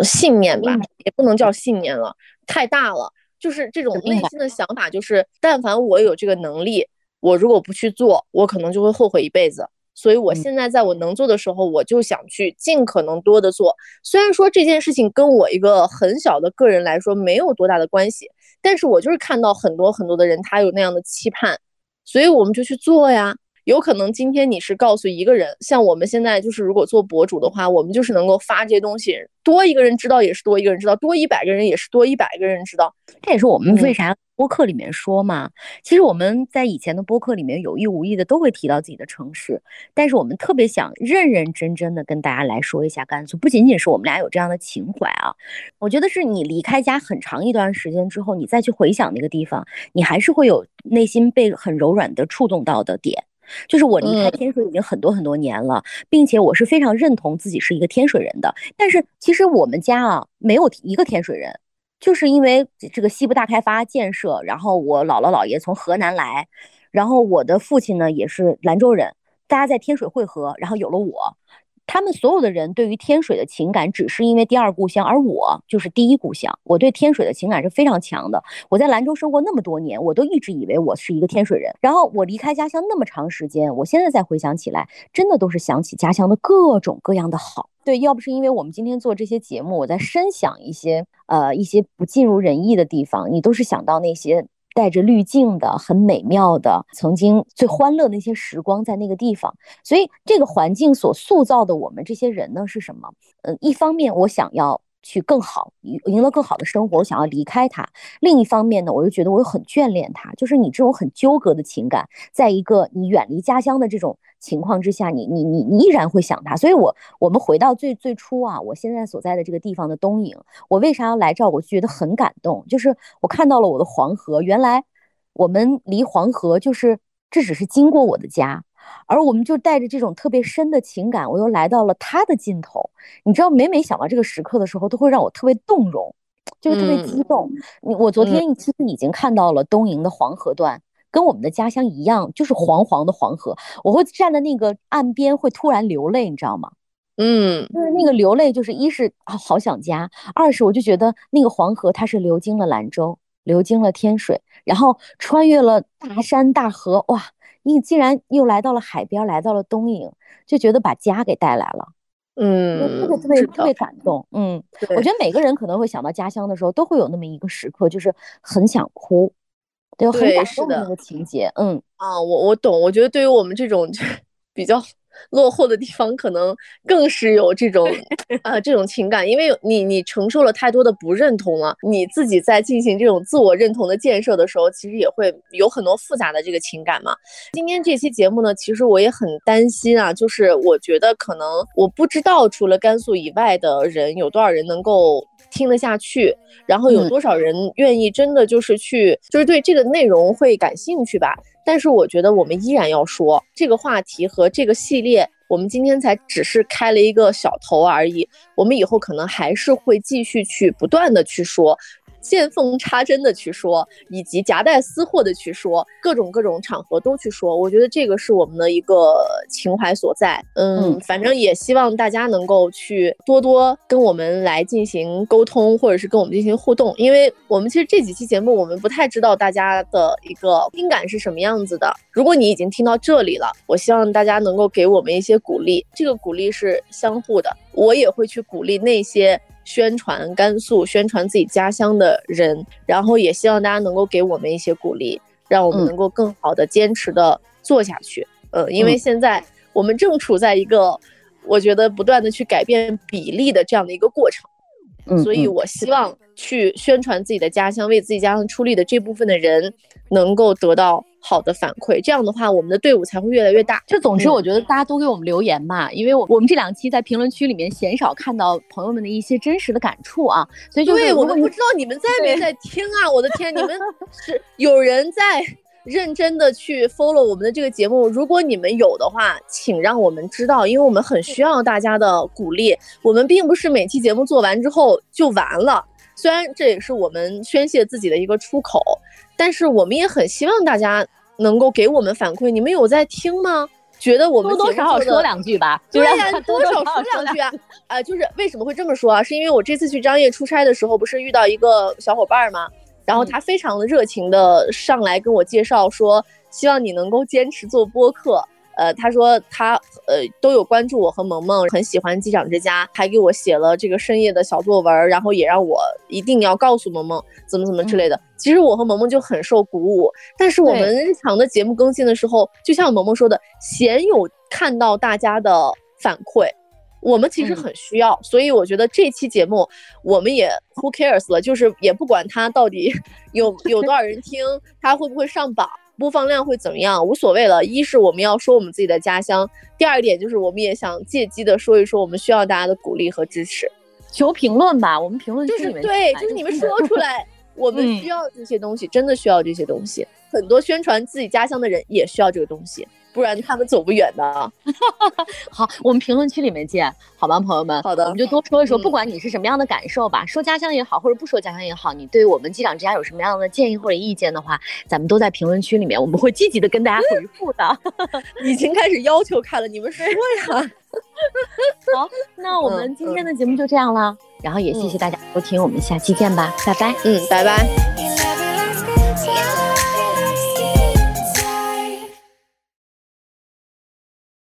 信念吧，也不能叫信念了，太大了，就是这种内心的想法，就是但凡我有这个能力。我如果不去做，我可能就会后悔一辈子。所以，我现在在我能做的时候，我就想去尽可能多的做。虽然说这件事情跟我一个很小的个人来说没有多大的关系，但是我就是看到很多很多的人他有那样的期盼，所以我们就去做呀。有可能今天你是告诉一个人，像我们现在就是如果做博主的话，我们就是能够发这些东西，多一个人知道也是多一个人知道，多一百个人也是多一百个人知道。这也是我们为啥。播客里面说嘛，其实我们在以前的播客里面有意无意的都会提到自己的城市，但是我们特别想认认真真的跟大家来说一下甘肃，不仅仅是我们俩有这样的情怀啊，我觉得是你离开家很长一段时间之后，你再去回想那个地方，你还是会有内心被很柔软的触动到的点。就是我离开天水已经很多很多年了，并且我是非常认同自己是一个天水人的，但是其实我们家啊没有一个天水人。就是因为这个西部大开发建设，然后我姥姥姥爷从河南来，然后我的父亲呢也是兰州人，大家在天水汇合，然后有了我。他们所有的人对于天水的情感，只是因为第二故乡，而我就是第一故乡。我对天水的情感是非常强的。我在兰州生活那么多年，我都一直以为我是一个天水人。然后我离开家乡那么长时间，我现在再回想起来，真的都是想起家乡的各种各样的好。对，要不是因为我们今天做这些节目，我在深想一些呃一些不尽如人意的地方，你都是想到那些。带着滤镜的很美妙的，曾经最欢乐的那些时光在那个地方，所以这个环境所塑造的我们这些人呢是什么？嗯，一方面我想要。去更好赢赢得更好的生活，我想要离开他。另一方面呢，我又觉得我又很眷恋他。就是你这种很纠葛的情感，在一个你远离家乡的这种情况之下，你你你你依然会想他。所以，我我们回到最最初啊，我现在所在的这个地方的东营，我为啥要来这儿？我觉得很感动，就是我看到了我的黄河。原来我们离黄河就是这只是经过我的家。而我们就带着这种特别深的情感，我又来到了他的尽头。你知道，每每想到这个时刻的时候，都会让我特别动容，就是特别激动。你我昨天其实已经看到了东营的黄河段，跟我们的家乡一样，就是黄黄的黄河。我会站在那个岸边，会突然流泪，你知道吗？嗯，就是那个流泪，就是一是啊好想家，二是我就觉得那个黄河它是流经了兰州，流经了天水，然后穿越了大山大河，哇！你既然又来到了海边，来到了东营，就觉得把家给带来了，嗯，特别特别特别感动，嗯，我觉得。每个人可能会想到家乡的时候，都会有那么一个时刻，就是很想哭，对，很感动的那个情节，嗯，啊，我我懂，我觉得对于我们这种 比较。落后的地方可能更是有这种啊这种情感，因为你你承受了太多的不认同了，你自己在进行这种自我认同的建设的时候，其实也会有很多复杂的这个情感嘛。今天这期节目呢，其实我也很担心啊，就是我觉得可能我不知道除了甘肃以外的人有多少人能够听得下去，然后有多少人愿意真的就是去，就是对这个内容会感兴趣吧。但是我觉得我们依然要说这个话题和这个系列，我们今天才只是开了一个小头而已，我们以后可能还是会继续去不断的去说。见缝插针的去说，以及夹带私货的去说，各种各种场合都去说，我觉得这个是我们的一个情怀所在。嗯，反正也希望大家能够去多多跟我们来进行沟通，或者是跟我们进行互动，因为我们其实这几期节目我们不太知道大家的一个听感是什么样子的。如果你已经听到这里了，我希望大家能够给我们一些鼓励，这个鼓励是相互的，我也会去鼓励那些。宣传甘肃、宣传自己家乡的人，然后也希望大家能够给我们一些鼓励，让我们能够更好的坚持的做下去。呃，因为现在我们正处在一个我觉得不断的去改变比例的这样的一个过程。嗯，所以我希望去宣传自己的家乡、为自己家乡出力的这部分的人，能够得到。好的反馈，这样的话，我们的队伍才会越来越大。就总之，我觉得大家多给我们留言吧，因为我我们这两期在评论区里面鲜少看到朋友们的一些真实的感触啊，所以就对我们不知道你们在没在听啊？我的天，你们是有人在认真的去 follow 我们的这个节目？如果你们有的话，请让我们知道，因为我们很需要大家的鼓励。我们并不是每期节目做完之后就完了，虽然这也是我们宣泄自己的一个出口。但是我们也很希望大家能够给我们反馈，你们有在听吗？觉得我们多多少少说两句吧，对呀，多少说两句啊，啊，就是为什么会这么说啊？是因为我这次去张掖出差的时候，不是遇到一个小伙伴吗？然后他非常的热情的上来跟我介绍说，希望你能够坚持做播客。呃，他说他呃都有关注我和萌萌，很喜欢机长之家，还给我写了这个深夜的小作文，然后也让我一定要告诉萌萌怎么怎么之类的。其实我和萌萌就很受鼓舞，但是我们日常的节目更新的时候，就像萌萌说的，鲜有看到大家的反馈，我们其实很需要，所以我觉得这期节目我们也 who cares 了，就是也不管他到底 有有多少人 听，他会不会上榜。播放量会怎么样？无所谓了。一是我们要说我们自己的家乡，第二点就是我们也想借机的说一说，我们需要大家的鼓励和支持。求评论吧，我们评论区里面对，就是你们说出来，我们需要这些东西，真的需要这些东西。很多宣传自己家乡的人也需要这个东西。不然他们走不远的。好，我们评论区里面见，好吗，朋友们？好的，我们就多说一说，不管你是什么样的感受吧，说家乡也好，或者不说家乡也好，你对我们机长之家有什么样的建议或者意见的话，咱们都在评论区里面，我们会积极的跟大家回复的。已经开始要求看了，你们说呀？好，那我们今天的节目就这样了，然后也谢谢大家收听，我们下期见吧，拜拜。嗯，拜拜。